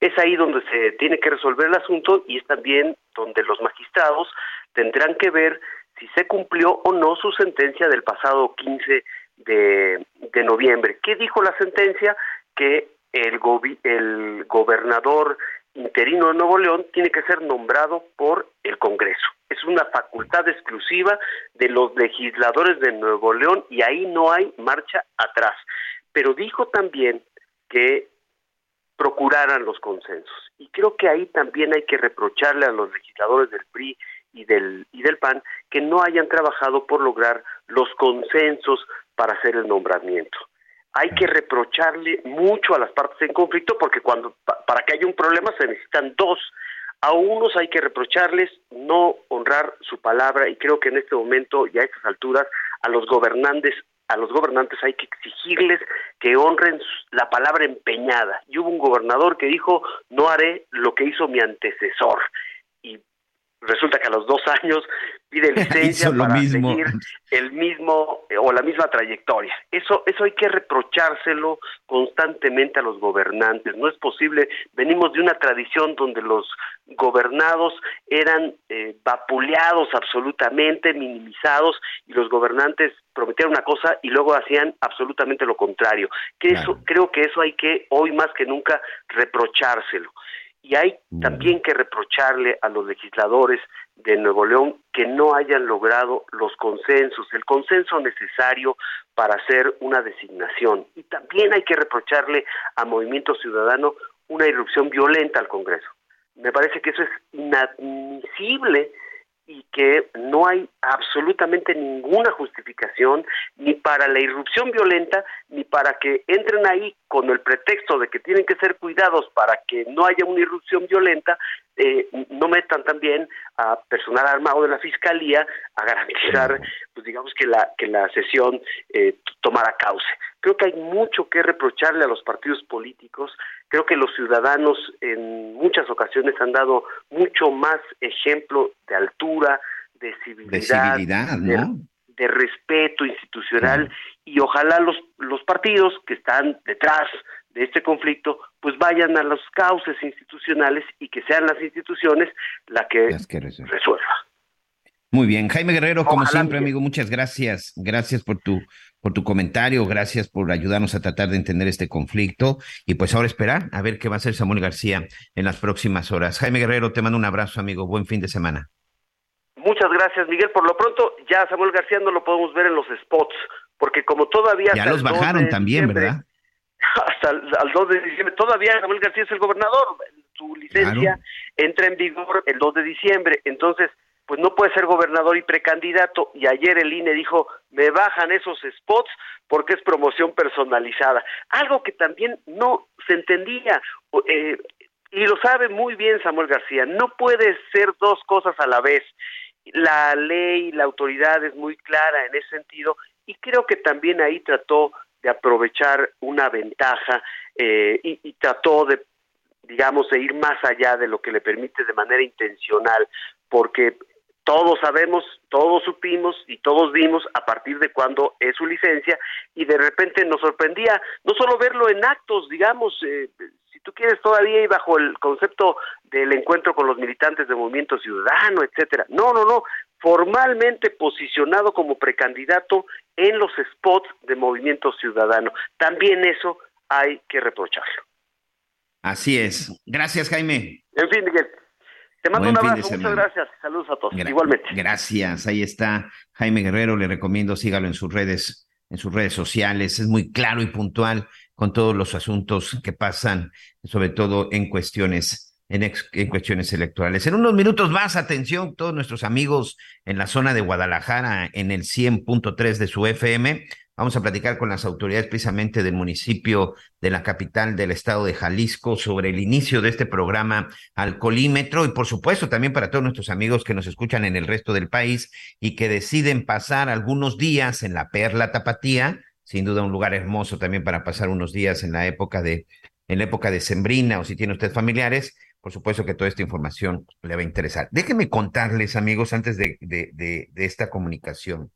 Es ahí donde se tiene que resolver el asunto y es también donde los magistrados tendrán que ver si se cumplió o no su sentencia del pasado 15 de, noviembre. ¿Qué dijo la sentencia? Que el, el gobernador interino de Nuevo León tiene que ser nombrado por el Congreso. Es una facultad exclusiva de los legisladores de Nuevo León y ahí no hay marcha atrás. Pero dijo también que procuraran los consensos. Y creo que ahí también hay que reprocharle a los legisladores del PRI y del, y del PAN que no hayan trabajado por lograr los consensos para hacer el nombramiento. Hay que reprocharle mucho a las partes en conflicto porque cuando para que haya un problema se necesitan dos. A unos hay que reprocharles no honrar su palabra y creo que en este momento y a estas alturas a los gobernantes a los gobernantes hay que exigirles que honren la palabra empeñada. Y hubo un gobernador que dijo, no haré lo que hizo mi antecesor. Resulta que a los dos años pide licencia para seguir el mismo eh, o la misma trayectoria. Eso, eso hay que reprochárselo constantemente a los gobernantes. No es posible, venimos de una tradición donde los gobernados eran eh, vapuleados absolutamente, minimizados, y los gobernantes prometían una cosa y luego hacían absolutamente lo contrario. Que eso, creo que eso hay que hoy más que nunca reprochárselo y hay también que reprocharle a los legisladores de Nuevo León que no hayan logrado los consensos, el consenso necesario para hacer una designación. Y también hay que reprocharle a Movimiento Ciudadano una irrupción violenta al Congreso. Me parece que eso es inadmisible y que no hay absolutamente ninguna justificación ni para la irrupción violenta ni para que entren ahí con el pretexto de que tienen que ser cuidados para que no haya una irrupción violenta, eh, no metan también a personal armado de la fiscalía a garantizar, pues digamos que la que la sesión eh, tomara cauce. Creo que hay mucho que reprocharle a los partidos políticos. Creo que los ciudadanos en muchas ocasiones han dado mucho más ejemplo de altura, de civilidad, de, respeto institucional y ojalá los, los partidos que están detrás de este conflicto pues vayan a los cauces institucionales y que sean las instituciones la que, resuelva. Muy bien, Jaime Guerrero, como siempre, amigo, muchas gracias. Gracias por tu por tu comentario, gracias por ayudarnos a tratar de entender este conflicto y pues ahora esperar a ver qué va a hacer Samuel García en las próximas horas. Jaime Guerrero, te mando un abrazo, amigo. Buen fin de semana. Muchas gracias, Miguel. Por lo pronto, ya Samuel García no lo podemos ver en los spots, porque como todavía... Ya los bajaron también, ¿verdad? Hasta el, 2 de diciembre. Todavía Samuel García es el gobernador. Su licencia entra en vigor el 2 de diciembre. Entonces, pues no puede ser gobernador y precandidato. Y ayer el INE dijo, me bajan esos spots porque es promoción personalizada. Algo que también no se entendía. Eh, y lo sabe muy bien Samuel García, no puede ser dos cosas a la vez. La ley, la autoridad es muy clara en ese sentido y creo que también ahí trató de aprovechar una ventaja eh, y, y trató de digamos, de ir más allá de lo que le permite de manera intencional, porque todos sabemos, todos supimos y todos vimos a partir de cuándo es su licencia y de repente nos sorprendía no solo verlo en actos, digamos, eh, si tú quieres todavía y bajo el concepto del encuentro con los militantes de Movimiento Ciudadano, etcétera. No, no, no, formalmente posicionado como precandidato en los spots de Movimiento Ciudadano. También eso hay que reprocharlo. Así es. Gracias, Jaime. En fin, Miguel. Te mando un abrazo, muchas gracias. Saludos a todos. Igualmente. Gracias. Ahí está Jaime Guerrero. Le recomiendo sígalo en sus redes, en sus redes sociales. Es muy claro y puntual con todos los asuntos que pasan, sobre todo en cuestiones en, cuestiones electorales. En unos minutos más, atención, todos nuestros amigos en la zona de Guadalajara, en el 100.3 de su FM. Vamos a platicar con las autoridades precisamente del municipio de la capital del estado de Jalisco sobre el inicio de este programa Alcoholímetro y por supuesto también para todos nuestros amigos que nos escuchan en el resto del país y que deciden pasar algunos días en la Perla Tapatía, sin duda un lugar hermoso también para pasar unos días en la época de en la época de Sembrina o si tiene usted familiares, por supuesto que toda esta información le va a interesar. Déjenme contarles, amigos, antes de, de, esta comunicación,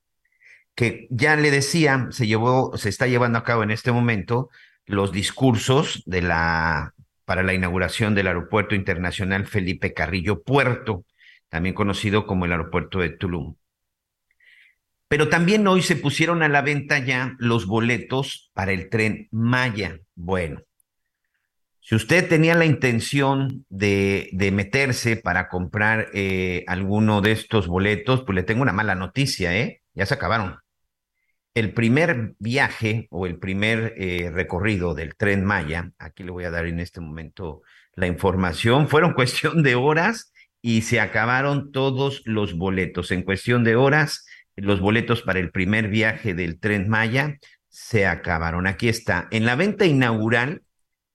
que ya le decía, se llevó, se está llevando a cabo en este momento los discursos de la para la inauguración del Aeropuerto Internacional Felipe Carrillo Puerto, también conocido como el Aeropuerto de Tulum. Pero también hoy se pusieron a la venta ya los boletos para el tren Maya. Bueno, si usted tenía la intención de, de meterse para comprar eh, alguno de estos boletos, pues le tengo una mala noticia, ¿eh? Ya se acabaron. El primer viaje o el primer eh, recorrido del tren Maya, aquí le voy a dar en este momento la información, fueron cuestión de horas y se acabaron todos los boletos. En cuestión de horas, los boletos para el primer viaje del tren Maya se acabaron. Aquí está. En la venta inaugural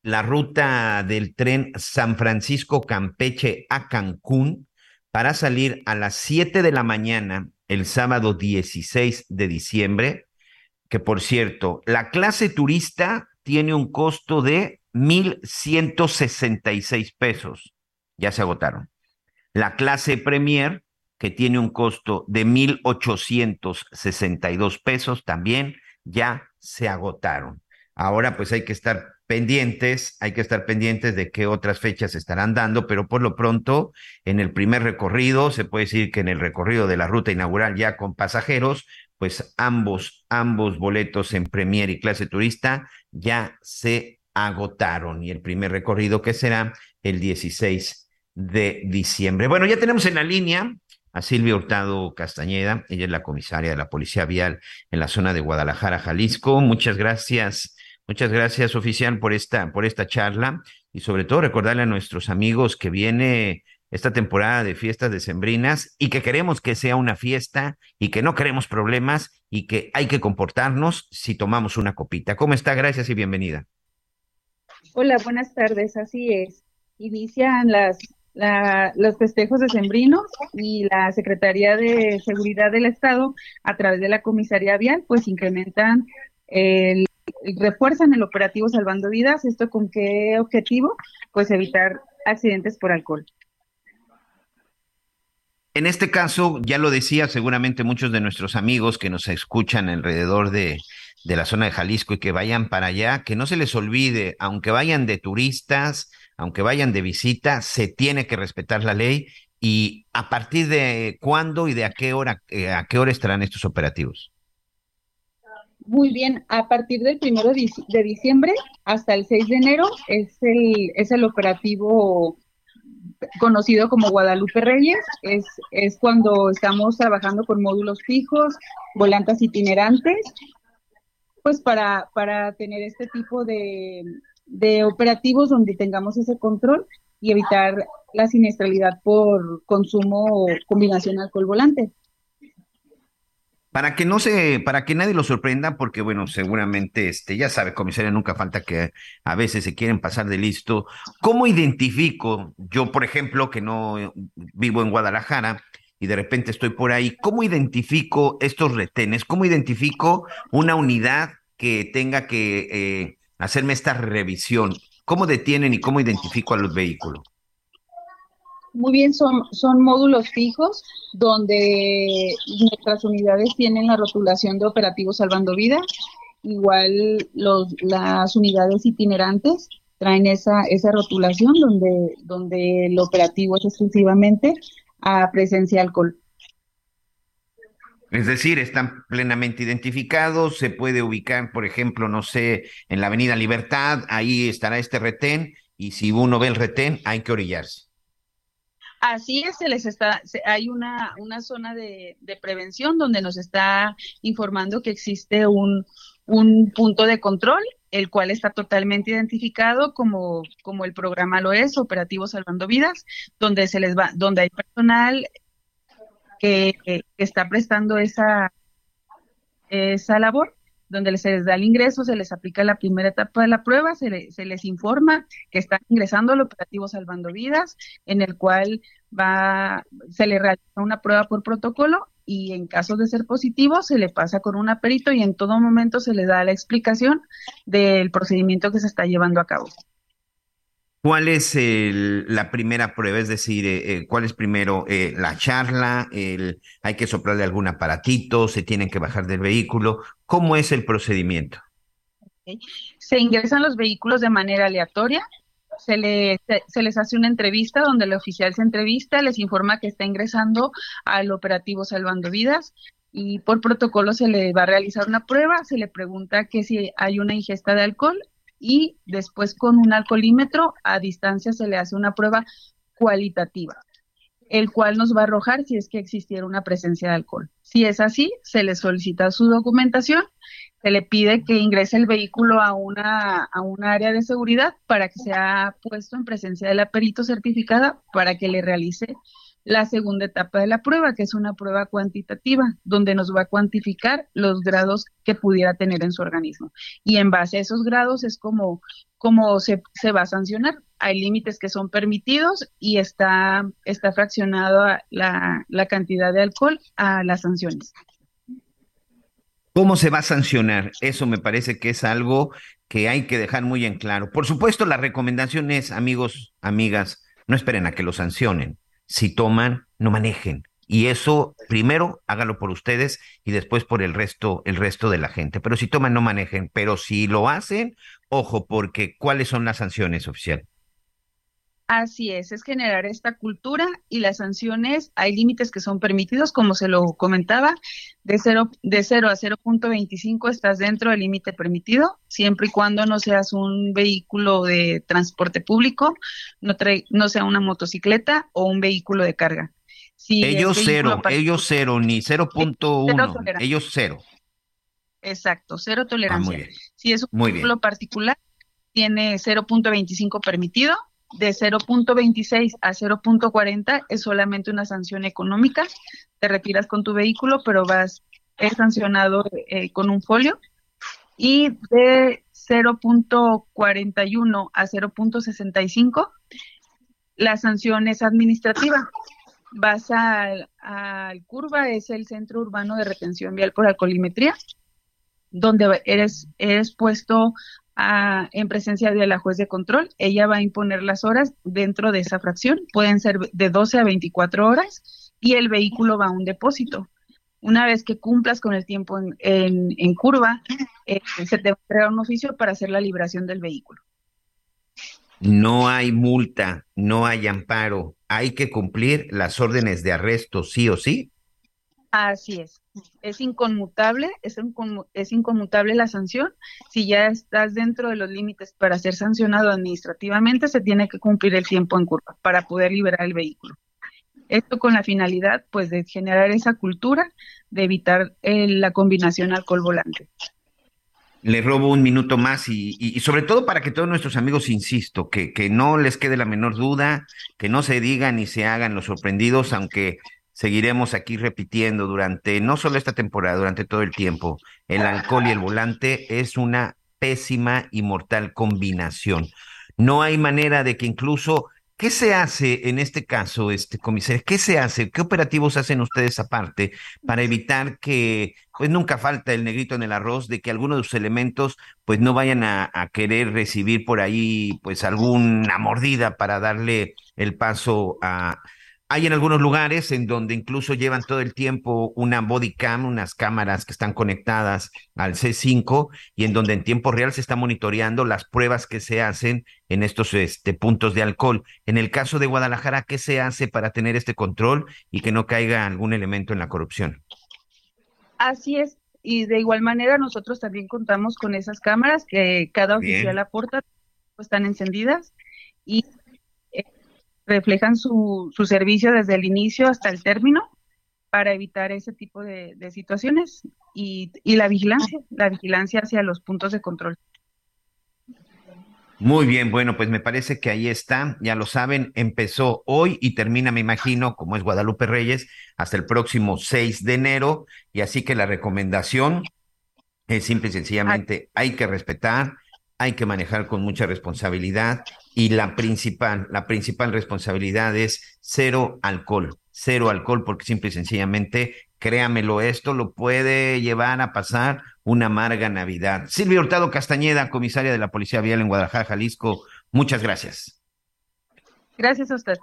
la ruta del tren San Francisco Campeche a Cancún para salir a las 7 de la mañana el sábado 16 de diciembre, que por cierto, la clase turista tiene un costo de 1.166 pesos, ya se agotaron. La clase Premier, que tiene un costo de 1.862 pesos, también ya se agotaron. Ahora pues hay que estar pendientes, hay que estar pendientes de qué otras fechas se estarán dando, pero por lo pronto, en el primer recorrido, se puede decir que en el recorrido de la ruta inaugural ya con pasajeros, pues ambos, ambos boletos en Premier y clase turista ya se agotaron y el primer recorrido que será el 16 de diciembre. Bueno, ya tenemos en la línea a Silvia Hurtado Castañeda, ella es la comisaria de la Policía Vial en la zona de Guadalajara, Jalisco. Muchas gracias Muchas gracias, oficial, por esta, por esta charla y sobre todo recordarle a nuestros amigos que viene esta temporada de fiestas decembrinas y que queremos que sea una fiesta y que no queremos problemas y que hay que comportarnos si tomamos una copita. ¿Cómo está? Gracias y bienvenida. Hola, buenas tardes. Así es. Inician las, los festejos decembrinos y la Secretaría de Seguridad del Estado, a través de la Comisaría Vial, pues incrementan el refuerzan el operativo Salvando Vidas. ¿Esto con qué objetivo? Pues evitar accidentes por alcohol. En este caso, ya lo decía seguramente muchos de nuestros amigos que nos escuchan alrededor de, de la zona de Jalisco y que vayan para allá, que no se les olvide, aunque vayan de turistas, aunque vayan de visita, se tiene que respetar la ley y a partir de cuándo y de a qué hora, eh, a qué hora estarán estos operativos. Muy bien, a partir del primero de diciembre hasta el 6 de enero es el, es el operativo conocido como Guadalupe Reyes, es, es cuando estamos trabajando con módulos fijos, volantas itinerantes, pues para, para tener este tipo de, de operativos donde tengamos ese control y evitar la siniestralidad por consumo o combinación alcohol-volante para que no se, para que nadie lo sorprenda, porque bueno, seguramente este, ya sabe, comisaria, nunca falta que a veces se quieren pasar de listo. ¿Cómo identifico, yo por ejemplo, que no vivo en Guadalajara y de repente estoy por ahí, cómo identifico estos retenes? ¿Cómo identifico una unidad que tenga que eh, hacerme esta revisión? ¿Cómo detienen y cómo identifico a los vehículos? Muy bien, son, son módulos fijos donde nuestras unidades tienen la rotulación de operativos salvando vidas. Igual los, las unidades itinerantes traen esa, esa rotulación donde, donde el operativo es exclusivamente a presencia de alcohol. Es decir, están plenamente identificados, se puede ubicar, por ejemplo, no sé, en la Avenida Libertad, ahí estará este retén, y si uno ve el retén, hay que orillarse. Así es, se les está, hay una, una zona de, de prevención donde nos está informando que existe un, un punto de control, el cual está totalmente identificado como, como el programa lo es, Operativo Salvando Vidas, donde se les va, donde hay personal que, que está prestando esa, esa labor donde se les da el ingreso, se les aplica la primera etapa de la prueba, se, se les informa que están ingresando al operativo Salvando Vidas, en el cual va, se le realiza una prueba por protocolo y en caso de ser positivo se le pasa con un perito y en todo momento se le da la explicación del procedimiento que se está llevando a cabo. ¿Cuál es la primera prueba? Es decir, eh, eh, ¿cuál es primero eh, la charla? El, ¿Hay que soplarle algún aparatito? ¿Se tienen que bajar del vehículo? ¿Cómo es el procedimiento? Se ingresan los vehículos de manera aleatoria. Se, le, se, les hace una entrevista donde el oficial se entrevista, les informa que está ingresando al operativo Salvando Vidas y por protocolo se le va a realizar una prueba, se le pregunta que si hay una ingesta de alcohol y después con un alcoholímetro a distancia se le hace una prueba cualitativa, el cual nos va a arrojar si es que existiera una presencia de alcohol. Si es así, se le solicita su documentación, se le pide que ingrese el vehículo a una, a un área de seguridad para que sea puesto en presencia de la perito certificada para que le realice la segunda etapa de la prueba, que es una prueba cuantitativa, donde nos va a cuantificar los grados que pudiera tener en su organismo. Y en base a esos grados es como, como se, se va a sancionar. Hay límites que son permitidos y está, está fraccionado la, la cantidad de alcohol a las sanciones. ¿Cómo se va a sancionar? Eso me parece que es algo que hay que dejar muy en claro. Por supuesto, la recomendación es, amigos, amigas, no esperen a que lo sancionen si toman, no manejen. Y eso primero hágalo por ustedes y después por el resto, el resto de la gente. Pero si toman, no manejen. Pero si lo hacen, ojo, porque ¿cuáles son las sanciones oficial? Así es, es generar esta cultura y las sanciones, hay límites que son permitidos, como se lo comentaba, de 0, de 0 a 0.25 estás dentro del límite permitido, siempre y cuando no seas un vehículo de transporte público, no, no sea una motocicleta o un vehículo de carga. Si ellos cero, ellos cero, ni 0.1, ellos cero. Exacto, cero tolerancia. Ah, si es un vehículo particular, tiene 0.25 permitido de 0.26 a 0.40 es solamente una sanción económica. Te retiras con tu vehículo, pero vas es sancionado eh, con un folio. Y de 0.41 a 0.65 la sanción es administrativa. Vas al, curva, es el Centro Urbano de Retención Vial por Alcoholimetría, donde eres, eres puesto en presencia de la juez de control. Ella va a imponer las horas dentro de esa fracción. Pueden ser de 12 a 24 horas y el vehículo va a un depósito. Una vez que cumplas con el tiempo en, curva, eh, se te entrega un oficio para hacer la liberación del vehículo. No hay multa, no hay amparo. Hay que cumplir las órdenes de arresto, sí o sí. Así es. Es inconmutable, es, es inconmutable la sanción. Si ya estás dentro de los límites para ser sancionado administrativamente, se tiene que cumplir el tiempo en curva para poder liberar el vehículo. Esto con la finalidad, pues, de generar esa cultura de evitar eh, la combinación alcohol-volante. Le robo un minuto más y, y, sobre todo para que todos nuestros amigos, insisto, que, que no les quede la menor duda, que no se digan ni se hagan los sorprendidos, aunque seguiremos aquí repitiendo durante no solo esta temporada, durante todo el tiempo. El alcohol y el volante es una pésima y mortal combinación. No hay manera de que incluso ¿Qué se hace en este caso, este comisario? ¿Qué se hace? ¿Qué operativos hacen ustedes aparte para evitar que, pues nunca falta el negrito en el arroz, de que algunos de sus elementos, pues no vayan a, a querer recibir por ahí, pues alguna mordida para darle el paso a, hay en algunos lugares en donde incluso llevan todo el tiempo una body cam, unas cámaras que están conectadas al C5 y en donde en tiempo real se está monitoreando las pruebas que se hacen en estos este, puntos de alcohol. En el caso de Guadalajara, ¿qué se hace para tener este control y que no caiga algún elemento en la corrupción? Así es, y de igual manera nosotros también contamos con esas cámaras que cada oficial aporta, pues, están encendidas y reflejan su, su servicio desde el inicio hasta el término para evitar ese tipo de, situaciones y, y la vigilancia, la vigilancia hacia los puntos de control. Muy bien, bueno, pues me parece que ahí está, ya lo saben, empezó hoy y termina, me imagino, como es Guadalupe Reyes, hasta el próximo 6 de enero, y así que la recomendación es simple y sencillamente, hay que respetar, hay que manejar con mucha responsabilidad y la principal, la principal responsabilidad es cero alcohol, cero alcohol, porque simple y sencillamente, créamelo, esto lo puede llevar a pasar una amarga Navidad. Silvia Hurtado Castañeda, comisaria de la Policía Vial en Guadalajara, Jalisco, muchas gracias. Gracias a usted.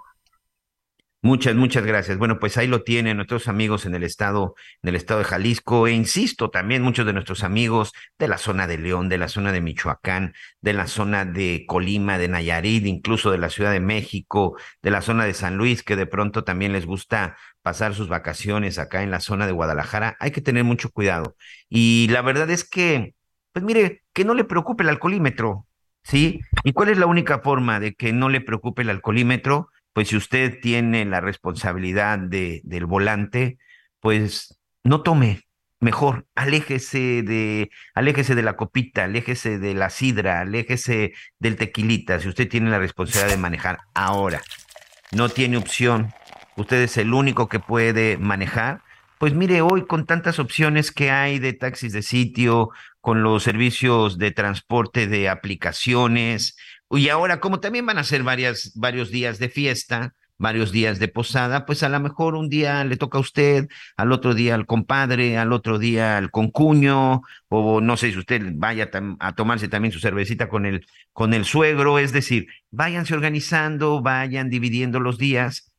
Muchas, muchas gracias. Bueno, pues ahí lo tienen nuestros amigos en el estado, en el estado de Jalisco, e insisto, también muchos de nuestros amigos de la zona de León, de la zona de Michoacán, de la zona de Colima, de Nayarit, incluso de la Ciudad de México, de la zona de San Luis, que de pronto también les gusta pasar sus vacaciones acá en la zona de Guadalajara. Hay que tener mucho cuidado. Y la verdad es que, pues mire, que no le preocupe el alcoholímetro, ¿sí? ¿Y cuál es la única forma de que no le preocupe el alcoholímetro? Pues si usted tiene la responsabilidad de, del volante, pues no tome, mejor, aléjese de, aléjese de la copita, aléjese de la sidra, aléjese del tequilita, si usted tiene la responsabilidad de manejar ahora, no tiene opción, usted es el único que puede manejar, pues mire, hoy con tantas opciones que hay de taxis de sitio, con los servicios de transporte de aplicaciones, y ahora, como también van a ser varias, varios días de fiesta, varios días de posada, pues a lo mejor un día le toca a usted, al otro día al compadre, al otro día al concuño, o no sé si usted vaya a tomarse también su cervecita con el, con el suegro, es decir, váyanse organizando, vayan dividiendo los días,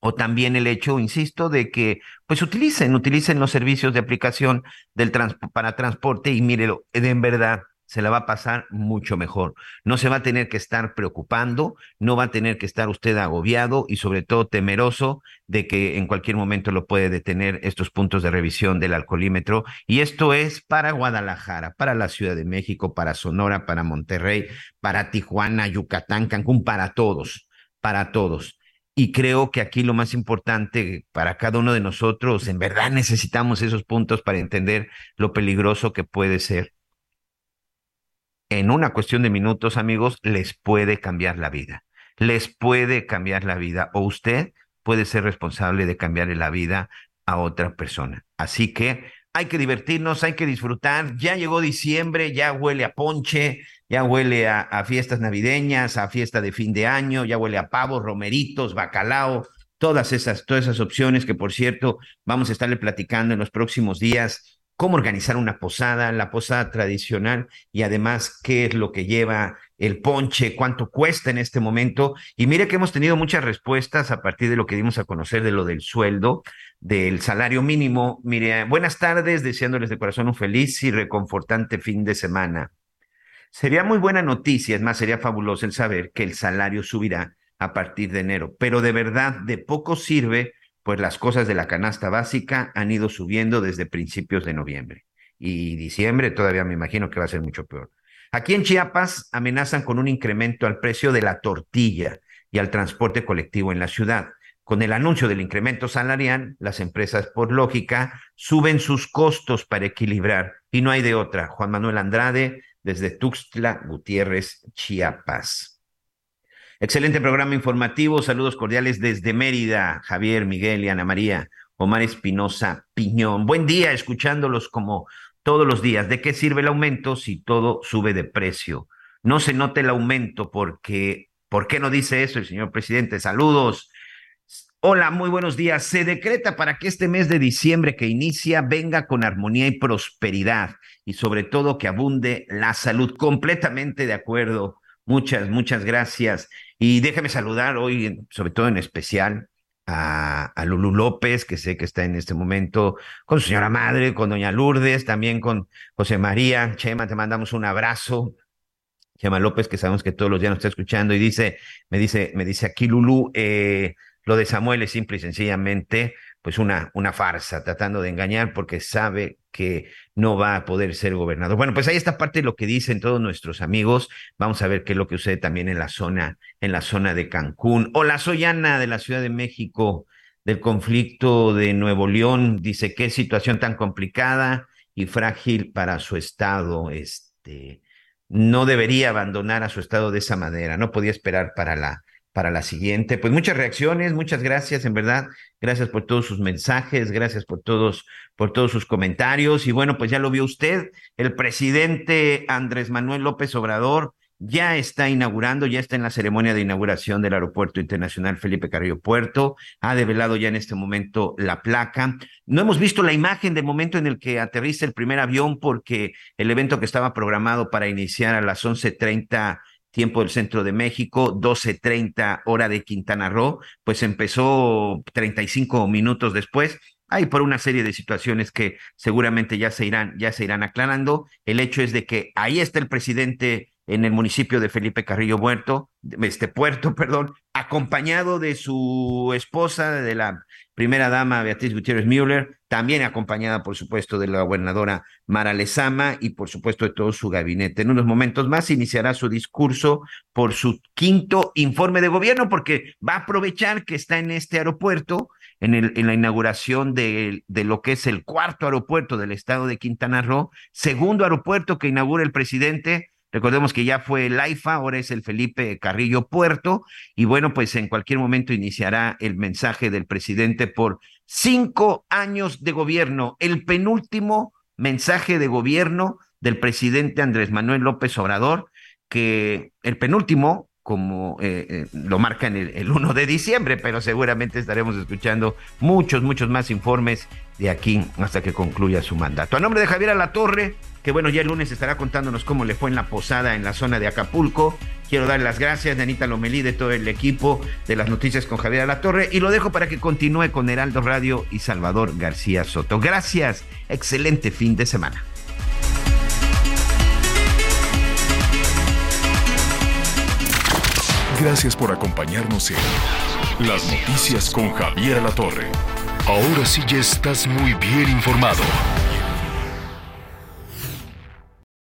o también el hecho, insisto, de que pues utilicen, utilicen los servicios de aplicación del para transporte y mírelo, en verdad, se la va a pasar mucho mejor. No se va a tener que estar preocupando, no va a tener que estar usted agobiado y sobre todo temeroso de que en cualquier momento lo puede detener estos puntos de revisión del alcoholímetro. Y esto es para Guadalajara, para la Ciudad de México, para Sonora, para Monterrey, para Tijuana, Yucatán, Cancún, para todos, para todos. Y creo que aquí lo más importante para cada uno de nosotros, en verdad necesitamos esos puntos para entender lo peligroso que puede ser en una cuestión de minutos, amigos, les puede cambiar la vida. Les puede cambiar la vida o usted puede ser responsable de cambiarle la vida a otra persona. Así que hay que divertirnos, hay que disfrutar. Ya llegó diciembre, ya huele a ponche, ya huele a, fiestas navideñas, a fiesta de fin de año, ya huele a pavos, romeritos, bacalao, todas esas, todas esas opciones que, por cierto, vamos a estarle platicando en los próximos días cómo organizar una posada, la posada tradicional y además qué es lo que lleva el ponche, cuánto cuesta en este momento. Y mire que hemos tenido muchas respuestas a partir de lo que dimos a conocer de lo del sueldo, del salario mínimo. Mire, buenas tardes, deseándoles de corazón un feliz y reconfortante fin de semana. Sería muy buena noticia, es más, sería fabuloso el saber que el salario subirá a partir de enero, pero de verdad de poco sirve pues las cosas de la canasta básica han ido subiendo desde principios de noviembre. Y diciembre todavía me imagino que va a ser mucho peor. Aquí en Chiapas amenazan con un incremento al precio de la tortilla y al transporte colectivo en la ciudad. Con el anuncio del incremento salarial, las empresas, por lógica, suben sus costos para equilibrar. Y no hay de otra. Juan Manuel Andrade, desde Tuxtla Gutiérrez, Chiapas. Excelente programa informativo. Saludos cordiales desde Mérida. Javier, Miguel y Ana María. Omar Espinosa Piñón. Buen día, escuchándolos como todos los días. ¿De qué sirve el aumento si todo sube de precio? No se note el aumento porque, ¿por qué no dice eso el señor presidente? Saludos. Hola, muy buenos días. Se decreta para que este mes de diciembre que inicia venga con armonía y prosperidad y sobre todo que abunde la salud. Completamente de acuerdo. Muchas, muchas gracias. Y déjame saludar hoy, sobre todo en especial, a, a, Lulu López, que sé que está en este momento con su señora madre, con doña Lourdes, también con José María. Chema, te mandamos un abrazo. Chema López, que sabemos que todos los días nos está escuchando, y dice, me dice, me dice aquí Lulu, eh, lo de Samuel es simple y sencillamente, pues una, una farsa, tratando de engañar porque sabe que no va a poder ser gobernador. Bueno, pues ahí está parte de lo que dicen todos nuestros amigos. Vamos a ver qué es lo que sucede también en la zona, en la zona de Cancún. O la Soyana de la Ciudad de México, del conflicto de Nuevo León, dice qué situación tan complicada y frágil para su estado. Este no debería abandonar a su estado de esa manera, no podía esperar para la para la siguiente. Pues muchas reacciones, muchas gracias, en verdad. Gracias por todos sus mensajes, gracias por todos, por todos sus comentarios. Y bueno, pues ya lo vio usted, el presidente Andrés Manuel López Obrador ya está inaugurando, ya está en la ceremonia de inauguración del Aeropuerto Internacional Felipe Carrillo Puerto, ha develado ya en este momento la placa. No hemos visto la imagen del momento en el que aterriza el primer avión porque el evento que estaba programado para iniciar a las 11.30 tiempo del centro de México, 12.30 hora de Quintana Roo, pues empezó 35 minutos después. Hay por una serie de situaciones que seguramente ya se irán, ya se irán aclarando. El hecho es de que ahí está el presidente en el municipio de Felipe Carrillo Puerto, este puerto, perdón, acompañado de su esposa, de la primera dama Beatriz Gutiérrez Müller, también acompañada, por supuesto, de la gobernadora Mara Lezama y, por supuesto, de todo su gabinete. En unos momentos más iniciará su discurso por su quinto informe de gobierno, porque va a aprovechar que está en este aeropuerto, en, la inauguración de lo que es el cuarto aeropuerto del estado de Quintana Roo, segundo aeropuerto que inaugura el presidente Recordemos que ya fue el AIFA, ahora es el Felipe Carrillo Puerto, y bueno, pues en cualquier momento iniciará el mensaje del presidente por cinco años de gobierno, el penúltimo mensaje de gobierno del presidente Andrés Manuel López Obrador, que el penúltimo, como eh, eh, lo marca en el, el 1 de diciembre, pero seguramente estaremos escuchando muchos, muchos más informes de aquí hasta que concluya su mandato. A nombre de Javier Alatorre, que bueno, ya el lunes estará contándonos cómo le fue en la posada en la zona de Acapulco. Quiero dar las gracias de Anita Lomelí, de todo el equipo de las noticias con Javier La Torre y lo dejo para que continúe con Heraldo Radio y Salvador García Soto. Gracias, excelente fin de semana. Gracias por acompañarnos en Las Noticias con Javier La Torre. Ahora sí ya estás muy bien informado.